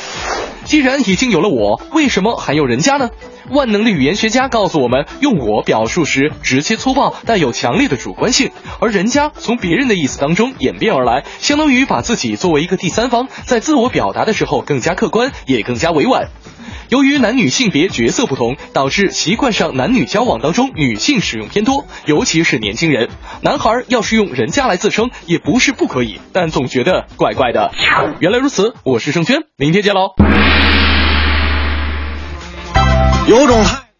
既然已经有了我，为什么还有人家呢？万能的语言学家告诉我们，用我表述时直接粗暴，带有强烈的主观性；而人家从别人的意思当中演变而来，相当于把自己作为一个第三方，在自我表达的时候更加客观，也更加委婉。由于男女性别角色不同，导致习惯上男女交往当中女性使用偏多，尤其是年轻人。男孩要是用人家来自称，也不是不可以，但总觉得怪怪的。原来如此，我是盛轩，明天见喽。有种太。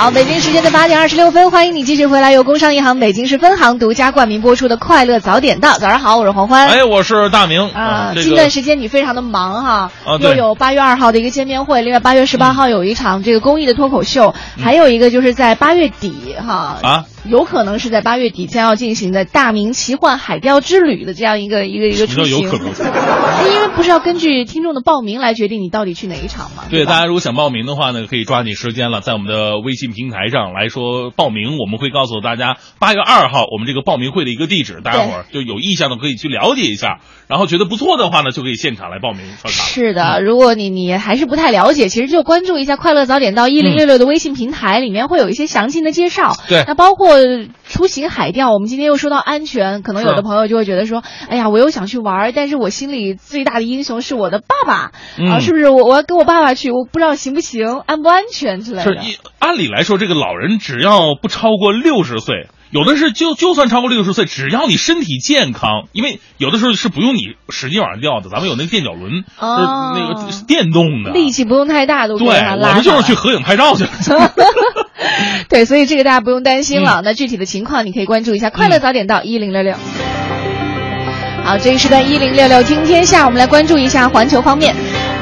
好，北京时间的八点二十六分，欢迎你继续回来，由工商银行北京市分行独家冠名播出的《快乐早点到》。早上好，我是黄欢。哎，我是大明啊。这个近段时间你非常的忙哈，啊又有八月二号的一个见面会，另外八月十八号有一场这个公益的脱口秀，还有一个就是在八月底哈啊，有可能是在八月底将要进行的大明奇幻海钓之旅的这样一个一个一个出行。有可能？因为不是要根据听众的报名来决定你到底去哪一场吗？对，大家如果想报名的话呢，可以抓紧时间了，在我们的微信平台上来说报名，我们会告诉大家八月二号我们这个报名会的一个地址，大家伙儿就有意向的可以去了解一下，然后觉得不错的话呢，就可以现场来报名刷卡。是的，如果你你还是不太了解，其实就关注一下“快乐早点到一零六六”的微信平台，里面会有一些详尽的介绍。对那包括出行海钓，我们今天又说到安全，可能有的朋友就会觉得说，哎呀，我又想去玩，但是我心里最大的英雄是我的爸爸、啊，嗯是不是？我我要跟我爸爸去，我不知道行不行，安不安全之类的。是一按理来说，这个老人只要不超过六十岁，有的是就就算超过六十岁，只要你身体健康，因为有的时候是不用你使劲往上吊的，咱们有那个垫脚轮，哦就是那个是电动的。力气不用太大，都对，我们就是去合影拍照去了。[laughs] 对，所以这个大家不用担心嗯了。那具体的情况你可以关注一下《快乐早点到》一零六六。好，这一时段一零六六听天下，我们来关注一下环球方面。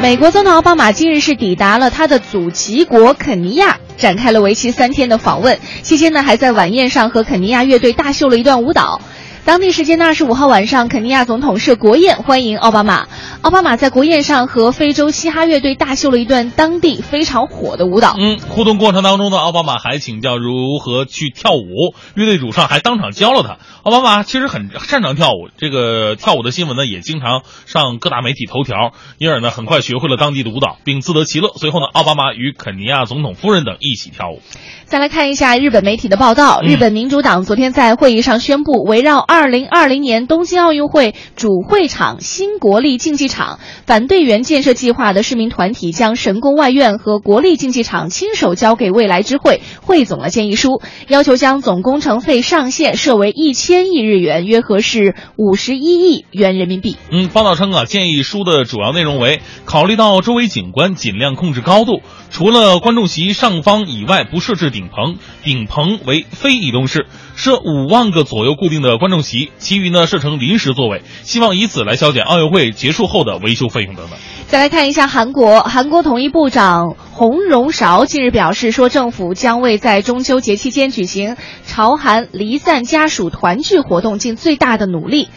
美国总统奥巴马近日是抵达了他的祖籍国肯尼亚，展开了为期三天的访问。期间呢，还在晚宴上和肯尼亚乐队大秀了一段舞蹈。当地时间的二十五号晚上，肯尼亚总统设国宴欢迎奥巴马。奥巴马在国宴上和非洲嘻哈乐队大秀了一段当地非常火的舞蹈。嗯，互动过程当中呢，奥巴马还请教如何去跳舞，乐队主唱还当场教了他。奥巴马其实很擅长跳舞，这个跳舞的新闻呢也经常上各大媒体头条，因而呢很快学会了当地的舞蹈，并自得其乐。随后呢，奥巴马与肯尼亚总统夫人等一起跳舞。再来看一下日本媒体的报道，嗯日本民主党昨天在会议上宣布，围绕2020年东京奥运会主会场新国立竞技场反队员建设计划的市民团体将神宫外苑和国立竞技场亲手交给未来之会，汇总了建议书，要求将总工程费上限设为一千亿日元，约合是五十一亿元人民币。嗯，报道称啊，建议书的主要内容为考虑到周围景观尽量控制高度，除了观众席上方以外不设置顶棚，顶棚为非移动式，设五万个左右固定的观众席，其余呢设成临时座位，希望以此来消减奥运会结束后的维修费用等等。再来看一下韩国，韩国统一部长洪荣韶近日表示说，政府将为在中秋节期间举行朝韩离散家属团聚活动尽最大的努力。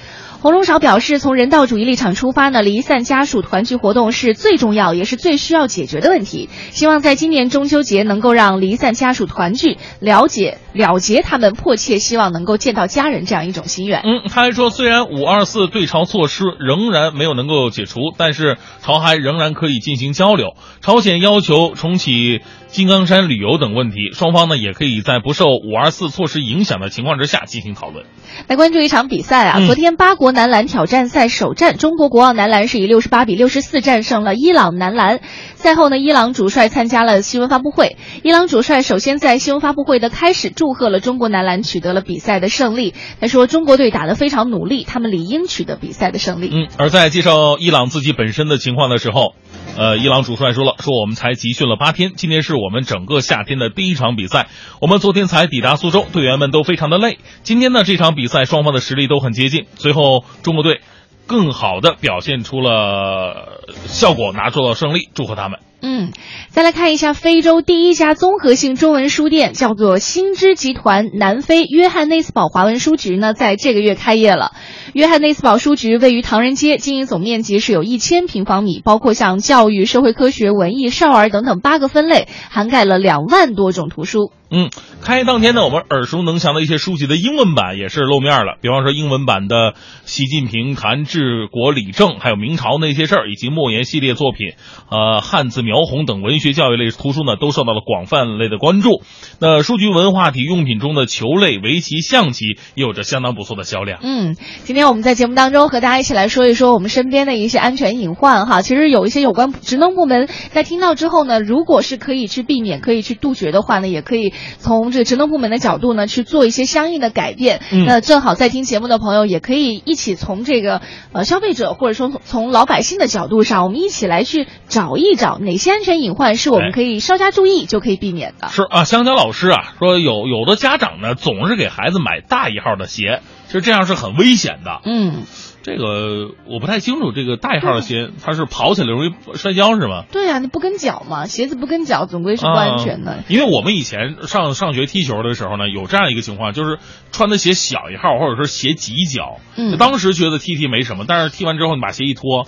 洪荣韶表示，从人道主义立场出发呢，离散家属团聚活动是最重要也是最需要解决的问题。希望在今年中秋节能够让离散家属团聚，了解了结他们迫切希望能够见到家人这样一种心愿。嗯，他还说，虽然五二四对朝措施仍然没有能够解除，但是朝韩仍然可以进行交流。朝鲜要求重启金刚山旅游等问题，双方呢也可以在不受五二四措施影响的情况之下进行讨论。来关注一场比赛啊！嗯昨天八国男篮挑战赛首战，中国国奥男篮是以六十八比六十四战胜了伊朗男篮。赛后呢，伊朗主帅参加了新闻发布会。伊朗主帅首先在新闻发布会的开始祝贺了中国男篮取得了比赛的胜利。他说：“中国队打得非常努力，他们理应取得比赛的胜利。”嗯，而在介绍伊朗自己本身的情况的时候，呃，伊朗主帅说了，说我们才集训了八天，今天是我们整个夏天的第一场比赛，我们昨天才抵达苏州，队员们都非常的累。今天呢，这场比赛双方的实力都很接近，最后中国队更好的表现出了效果，拿出了胜利，祝贺他们。嗯，再来看一下非洲第一家综合性中文书店，叫做新知集团南非约翰内斯堡华文书局呢，在这个月开业了。约翰内斯堡书局位于唐人街，经营总面积是有一千平方米，包括像教育、社会科学、文艺、少儿等等八个分类，涵盖了两万多种图书。嗯，开业当天呢，我们耳熟能详的一些书籍的英文版也是露面了，比方说英文版的习近平谈治国理政，还有明朝那些事儿，以及莫言系列作品，呃，汉字描红等文学教育类图书呢，都受到了广泛类的关注。那书局文化体用品中的球类、围棋、象棋也有着相当不错的销量。嗯，今天我们在节目当中和大家一起来说一说我们身边的一些安全隐患哈。其实有一些有关职能部门在听到之后呢，如果是可以去避免、可以去杜绝的话呢，也可以从这个职能部门的角度呢去做一些相应的改变。嗯那正好在听节目的朋友也可以一起从这个呃消费者或者说从从老百姓的角度上，我们一起来去找一找哪些安全隐患是我们哎可以稍加注意就可以避免的。是啊，香蕉老师啊说有有的家长呢总是给孩子买大一号的鞋，其实这样是很危险的。嗯，这个我不太清楚，这个大一号的鞋它是跑起来容易摔跤是吗？对呀、你不跟脚嘛，鞋子不跟脚总归是不安全的。啊因为我们以前上上学踢球的时候呢，有这样一个情况，就是穿的鞋小一号，或者说鞋挤脚。嗯当时觉得踢踢没什么，但是踢完之后你把鞋一脱，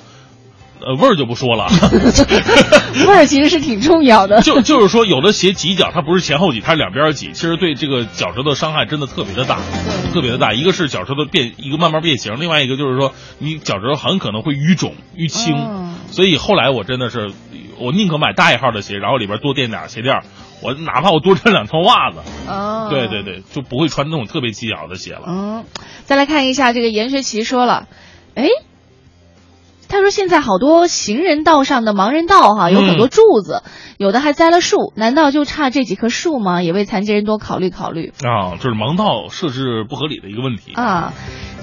呃，味儿就不说了。[laughs] 味儿其实是挺重要的。[laughs] 就就是说，有的鞋挤脚，它不是前后挤，它是两边挤，其实对这个脚趾头伤害真的特别的大，特别的大。一个是脚趾头变，一个慢慢变形，另外一个就是说你脚趾头很可能会淤肿、淤青。嗯所以后来我真的是，我宁可买大一号的鞋，然后里边多垫点鞋垫儿，我哪怕我多穿两双袜子。哦，对对对，就不会穿那种特别挤脚的鞋了。嗯，再来看一下这个严学奇说了，哎，他说现在好多行人道上的盲人道哈，有很多柱子，有的还栽了树，难道就差这几棵树吗？也为残疾人多考虑考虑。啊，就是盲道设置不合理的一个问题。啊，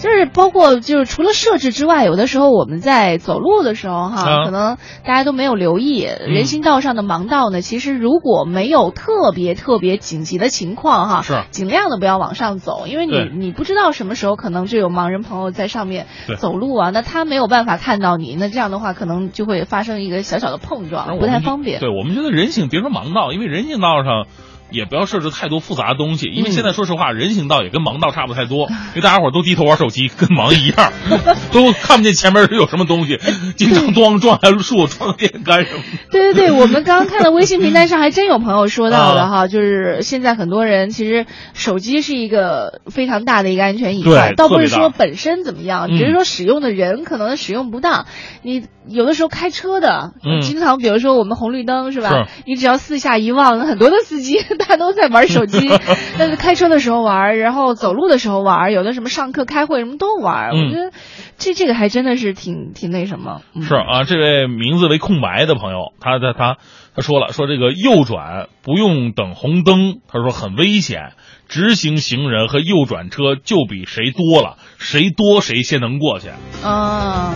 就是包括就是除了设置之外，有的时候我们在走路的时候哈，啊可能大家都没有留意，人行道上的盲道呢，其实如果没有特别特别紧急的情况哈，是尽量的不要往上走，因为你你不知道什么时候可能就有盲人朋友在上面走路啊，那他没有办法看到你，那这样的话可能就会发生一个小小的碰撞，不太方便。对我们觉得人行，别说盲道，因为人行道上。也不要设置太多复杂的东西，因为嗯现在说实话，人行道也跟盲道差不太多，因为大家伙儿都低头玩手机，跟盲一样，[laughs] 都看不见前面有什么东西，经常咣撞下树、撞电杆什么。对对对，我们刚刚看到微信平台上还真有朋友说到 [laughs] 的啊哈，就是现在很多人其实手机是一个非常大的一个安全隐患，倒不是说本身怎么样，嗯只是说使用的人可能使用不当。你有的时候开车的，嗯经常比如说我们红绿灯是吧？是你只要四下一望，很多的司机他都在玩手机，[laughs] 但是开车的时候玩，然后走路的时候玩，有的什么上课开会什么都玩，嗯我觉得这这个还真的是挺挺那什么。嗯是啊，这位名字为空白的朋友，他他他他说了，说这个右转不用等红灯，他说很危险，直行行人和右转车就比谁多了，谁多谁先能过去。啊，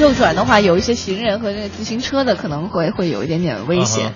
右转的话，有一些行人和这个自行车的可能会会有一点点危险。嗯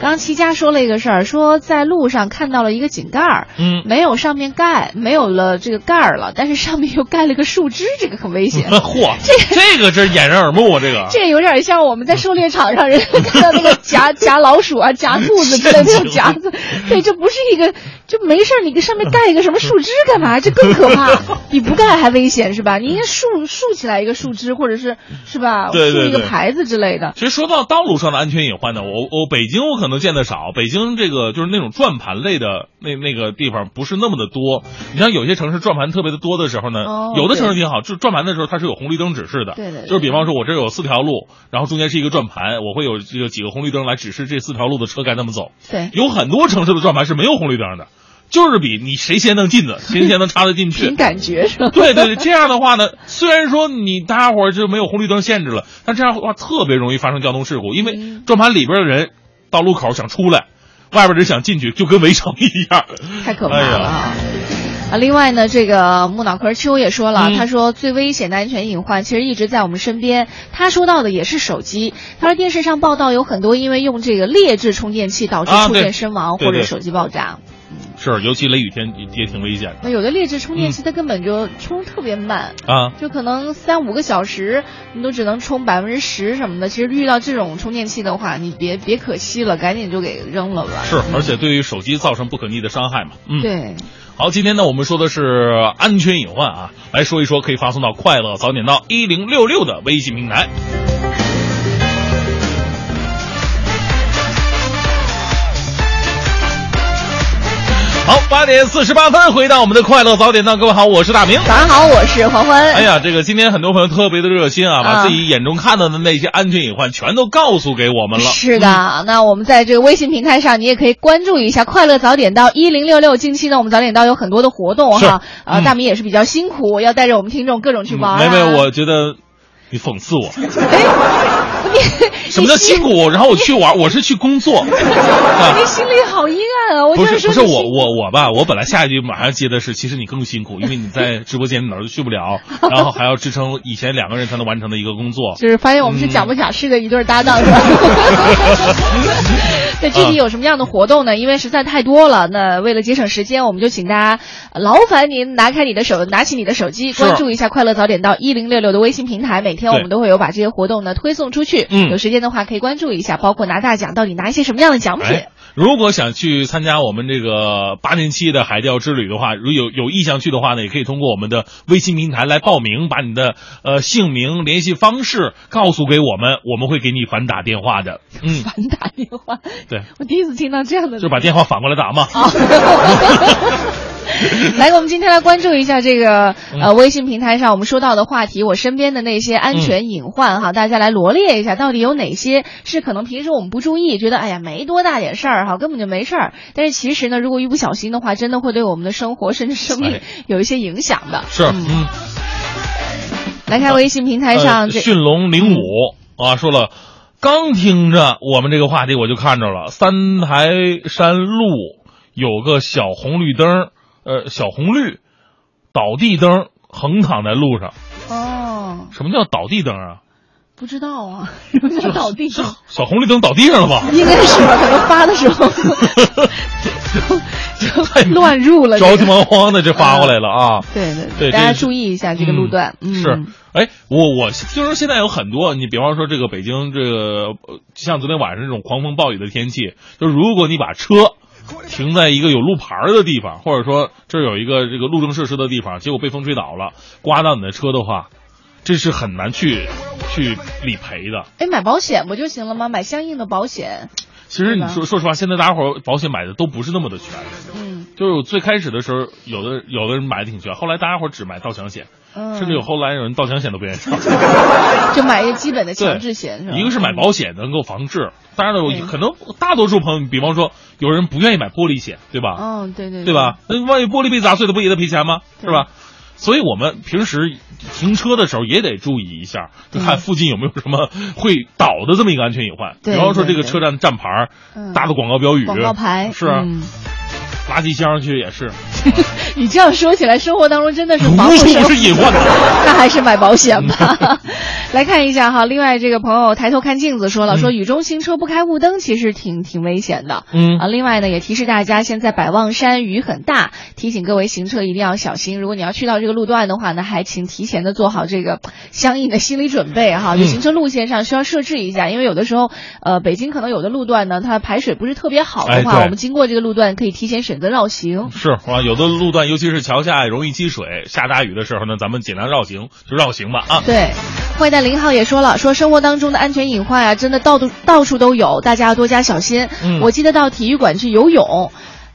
刚刚齐佳说了一个事儿，说在路上看到了一个井盖儿，嗯，没有上面盖，没有了这个盖儿了，但是上面又盖了个树枝，这个很危险。[laughs] 嚯，这 [laughs] 这个真是掩人耳目啊！这个这有点像我们在狩猎场上人看到那个夹 [laughs] 夹老鼠啊、夹兔子之类的 [laughs] 夹子，对，这不是一个，就没事儿，你给上面盖一个什么树枝干嘛？这更可怕，[laughs] 比不盖还危险是吧？你应该竖竖起来一个树枝，或者是是吧？对对对竖一个牌子之类的。其实说到道路上的安全隐患呢，我我北京我可能见得少，北京这个就是那种转盘类的那那个地方不是那么的多。你像有些城市转盘特别的多的时候呢，哦有的城市挺好，就转盘的时候它是有红绿灯指示的，对对对就是比方说我这儿有四条路，然后中间是一个转盘，我会有这个几个红绿灯来指示这四条路的车该怎么走。对，有很多城市的转盘是没有红绿灯的，就是比你谁先能进的，谁先能插得进去凭。感觉是吧？对对对，这样的话呢，虽然说你大家伙儿就没有红绿灯限制了，但这样的话特别容易发生交通事故，因为嗯转盘里边的人到路口想出来，外边人想进去，就跟围城一样。太可怕了啊！啊，另外呢，这个木脑壳秋也说了，嗯他说最危险的安全隐患其实一直在我们身边。他说到的也是手机。他说电视上报道有很多因为用这个劣质充电器导致触电身亡或者手机爆炸。是，尤其雷雨天也也挺危险的那有的劣质充电器嗯它根本就充特别慢，啊。就可能三五个小时你都只能充百分之十什么的。其实遇到这种充电器的话，你别别可惜了，赶紧就给扔了吧。是，而且对于手机造成不可逆的伤害嘛。嗯，。对。好，今天呢，我们说的是安全隐患啊，来说一说，可以发送到快乐早点到一零六六的微信平台。好，八点四十八分，回到我们的快乐早点档，各位好，我是大明。早上好，我是黄欢。哎呀，这个今天很多朋友特别的热心啊，把啊自己眼中看到的那些安全隐患全都告诉给我们了。是的，那我们在这个微信平台上，你也可以关注一下“快乐早点到一零六六”。近期呢，我们早点到有很多的活动哈，啊，嗯大明也是比较辛苦，要带着我们听众各种去玩、啊。没没，我觉得你讽刺我。[laughs] 你 [laughs] 什么叫辛苦？然后我去玩，我是去工作。[laughs] 你心里好阴暗啊！我不就是说不是我我我吧，我本来下一句马上接的是，其实你更辛苦，因为你在直播间哪儿都去不了，然后还要支撑以前两个人才能完成的一个工作。就是发现我们是假不假式的一对搭档，是吧？[laughs] 那具体有什么样的活动呢？因为实在太多了，那为了节省时间，我们就请大家呃劳烦您拿开你的手，拿起你的手机，关注一下“快乐早点到一零六六”的微信平台，每天我们都会有把这些活动呢推送出去。嗯有时间的话可以关注一下，包括拿大奖，到底拿一些什么样的奖品。哎，如果想去参加我们这个八年期的海钓之旅的话，如有有意向去的话呢，也可以通过我们的微信平台来报名，把你的呃姓名、联系方式告诉给我们，我们会给你反打电话的。嗯，反打电话，对，我第一次听到这样的，就把电话反过来打嘛。[laughs] [laughs] 来，我们今天来关注一下这个嗯。呃微信平台上我们说到的话题，我身边的那些安全隐患哈，大家来罗列一下，到底有哪些是可能平时我们不注意，觉得哎呀没多大点事儿哈，根本就没事儿，但是其实呢，如果一不小心的话，真的会对我们的生活 [laughs] 甚至生命哎。有一些影响的。是，嗯，来看微信平台上，这驯龙零五啊说了，刚听着我们这个话题，我就看着了三台山路有个小红绿灯，呃，小红绿倒地灯横躺在路上。哦，什么叫倒地灯啊？不知道啊，[laughs] 什么叫倒地灯？小红绿灯倒地上了吧？应该是吧，可能发的时候就 [laughs] 就乱入了，着急忙慌的就发过来了啊！对对对，大家注意一下这个路段。嗯，是，哎，我我听说现在有很多，你比方说这个北京这个，像昨天晚上这种狂风暴雨的天气，就如果你把车停在一个有路牌的地方，或者说这有一个这个路政设施的地方，结果被风吹倒了，刮到你的车的话。这是很难去去理赔的。哎，买保险不就行了吗？买相应的保险。其实你说说实话，现在大家伙保险买的都不是那么的全。嗯。就是最开始的时候，有的有的人买的挺全，后来大家伙只买盗抢险，甚至有后来有人盗抢险都不愿意上。[laughs] 就买一个基本的强制险是吧？[laughs] 一个是买保险能够防治，当然了，可能大多数朋友，比方说有人不愿意买玻璃险，对吧？嗯，对对。对对吧？那万一玻璃被砸碎了，不也得赔钱吗？是吧？所以我们平时停车的时候也得注意一下，就看附近有没有什么会倒的这么一个安全隐患。比方说这个车站站牌大的广告标语，广告牌是啊，垃圾箱其实也是。[laughs] 你这样说起来，生活当中真的是无处是隐患的，[laughs] 那还是买保险吧。[laughs] 来看一下哈，另外这个朋友抬头看镜子说了，说雨中行车不开雾灯其实挺挺危险的。嗯啊，另外呢也提示大家，现在百望山雨很大，提醒各位行车一定要小心。如果你要去到这个路段的话呢，还请提前的做好这个相应的心理准备哈。就行车路线上需要设置一下，因为有的时候呃北京可能有的路段呢它排水不是特别好的话，我们经过这个路段可以提前选择绕行。是啊，有的路段尤其是桥下容易积水，下大雨的时候呢，咱们尽量绕行就绕行吧啊。对，坏蛋林浩也说了，说生活当中的安全隐患啊，真的到处到处都有，大家要多加小心。嗯，我记得到体育馆去游泳，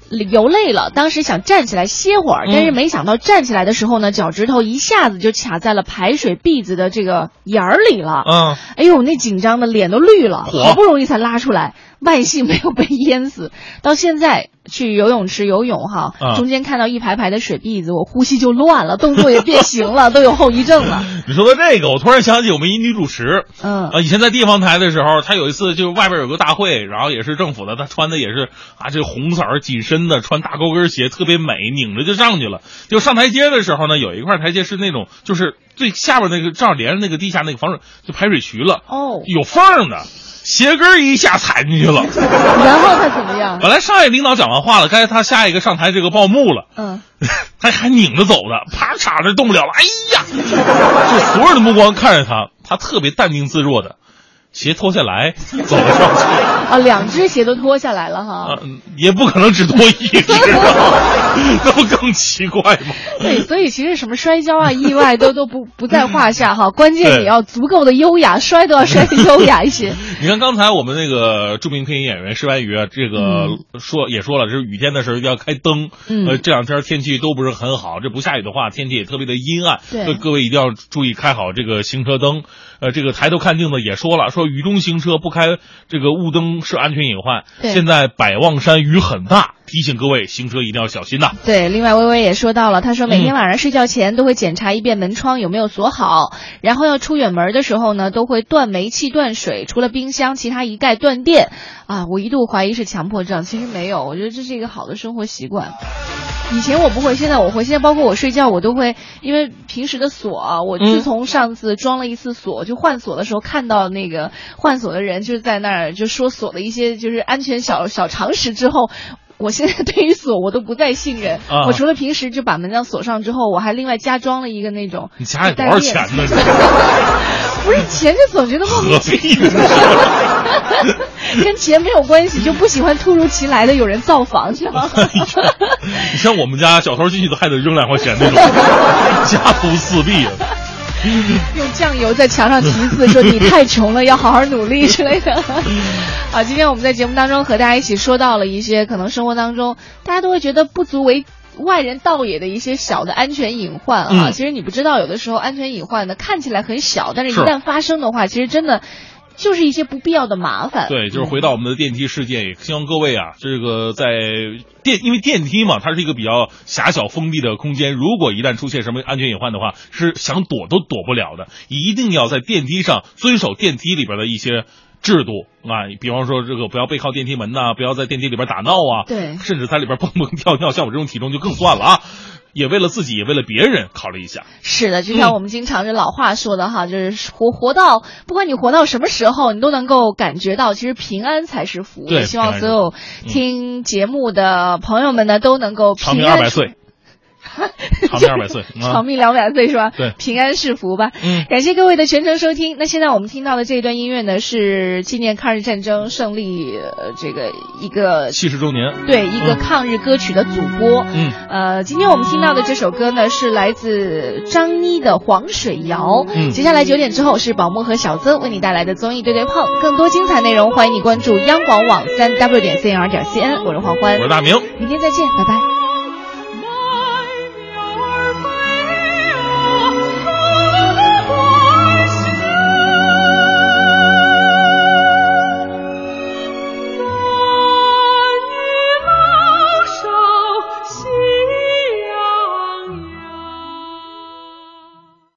游累了，当时想站起来歇会儿，但是没想到站起来的时候呢，脚趾头一下子就卡在了排水篦子的这个眼儿里了。嗯，哎呦，那紧张的脸都绿了，好不容易才拉出来。[laughs] 万幸没有被淹死。到现在去游泳池游泳哈，中间看到一排排的水篦子，我呼吸就乱了，动作也变形了，[laughs] 都有后遗症了。你说到这个，我突然想起我们一女主持，嗯啊，以前在地方台的时候，她有一次就外边有个大会，然后也是政府的，她穿的也是啊，这红色紧身的，穿大高跟鞋，特别美，拧着就上去了。就上台阶的时候呢，有一块台阶是那种，就是最下边那个正好连着那个地下那个防水就排水渠了，哦，有缝的。鞋跟一下踩进去了，[laughs] 然后他怎么样？本来上一领导讲完话了，该他下一个上台这个报幕了，嗯，[laughs] 他还拧着走的，啪嚓的动不了了，哎呀，就所有的目光看着他，他特别淡定自若的。鞋脱下来，[laughs] 走了上去啊，两只鞋都脱下来了哈，嗯，也不可能只脱一只，[laughs] 那不更奇怪吗？对，所以其实什么摔跤啊、意外都都不不在话下哈，关键你要足够的优雅，摔都要摔的优雅一些。[laughs] 你看刚才我们那个著名配音演员施白宇啊，这个嗯说也说了，就是雨天的时候一定要开灯，嗯呃，这两天天气都不是很好，这不下雨的话，天气也特别的阴暗，对所以各位一定要注意开好这个行车灯。呃，这个抬头看镜子也说了，说雨中行车不开这个雾灯是安全隐患。现在百望山雨很大，提醒各位行车一定要小心呐。对，另外微微也说到了，他说每天晚上睡觉前都会检查一遍门窗有没有锁好，然后要出远门的时候呢，都会断煤气、断水，除了冰箱，其他一概断电。啊，我一度怀疑是强迫症，其实没有，我觉得这是一个好的生活习惯。以前我不会，现在我会。现在包括我睡觉，我都会，因为平时的锁，我自从上次装了一次锁，就换锁的时候看到那个换锁的人就是在那儿就说锁的一些就是安全小小常识之后。我现在 [laughs] 对于锁我都不再信任，啊我除了平时就把门这样锁上之后，我还另外加装了一个那种。你家里多少钱呢？[laughs] 不是钱就总觉得莫名何其必呢？[laughs] 跟钱没有关系，就不喜欢突如其来的有人造访，知道吗？你像我们家小偷进去都还得扔两块钱那种，家徒四壁啊。[laughs] 用酱油在墙上题字，说你太穷了，要好好努力之类的。[laughs] 好，今天我们在节目当中和大家一起说到了一些可能生活当中大家都会觉得不足为外人道也的一些小的安全隐患啊。嗯其实你不知道，有的时候安全隐患呢看起来很小，但是一旦发生的话，其实真的。就是一些不必要的麻烦。对，就是回到我们的电梯事件，也希望各位啊，这个在电，因为电梯嘛，它是一个比较狭小封闭的空间，如果一旦出现什么安全隐患的话，是想躲都躲不了的。一定要在电梯上遵守电梯里边的一些。制度啊，比方说这个不要背靠电梯门呐，不要在电梯里边打闹啊，对，甚至在里边 [laughs] 蹦蹦跳跳，像我这种体重就更算了啊。也为了自己，也为了别人考虑一下。是的，就像我们经常这老话说的哈，就是活活到，不管你活到什么时候，你都能够感觉到，其实平安才是福。对，希望所有听节目的朋友们呢，都能够平安。二百岁。[laughs] 长命二百岁，长命两百岁是吧？对，平安是福吧。嗯，感谢各位的全程收听。那现在我们听到的这一段音乐呢，是纪念抗日战争胜利这个一个七十周年，对，一个抗日歌曲的组播。嗯，呃，今天我们听到的这首歌呢，是来自张妮的《黄水谣》。嗯，接下来九点之后是宝木和小曾为你带来的综艺对对碰，更多精彩内容，欢迎你关注央广网三 w 点 cnr 点 cn。我是黄欢，我是大明，明天再见，拜拜。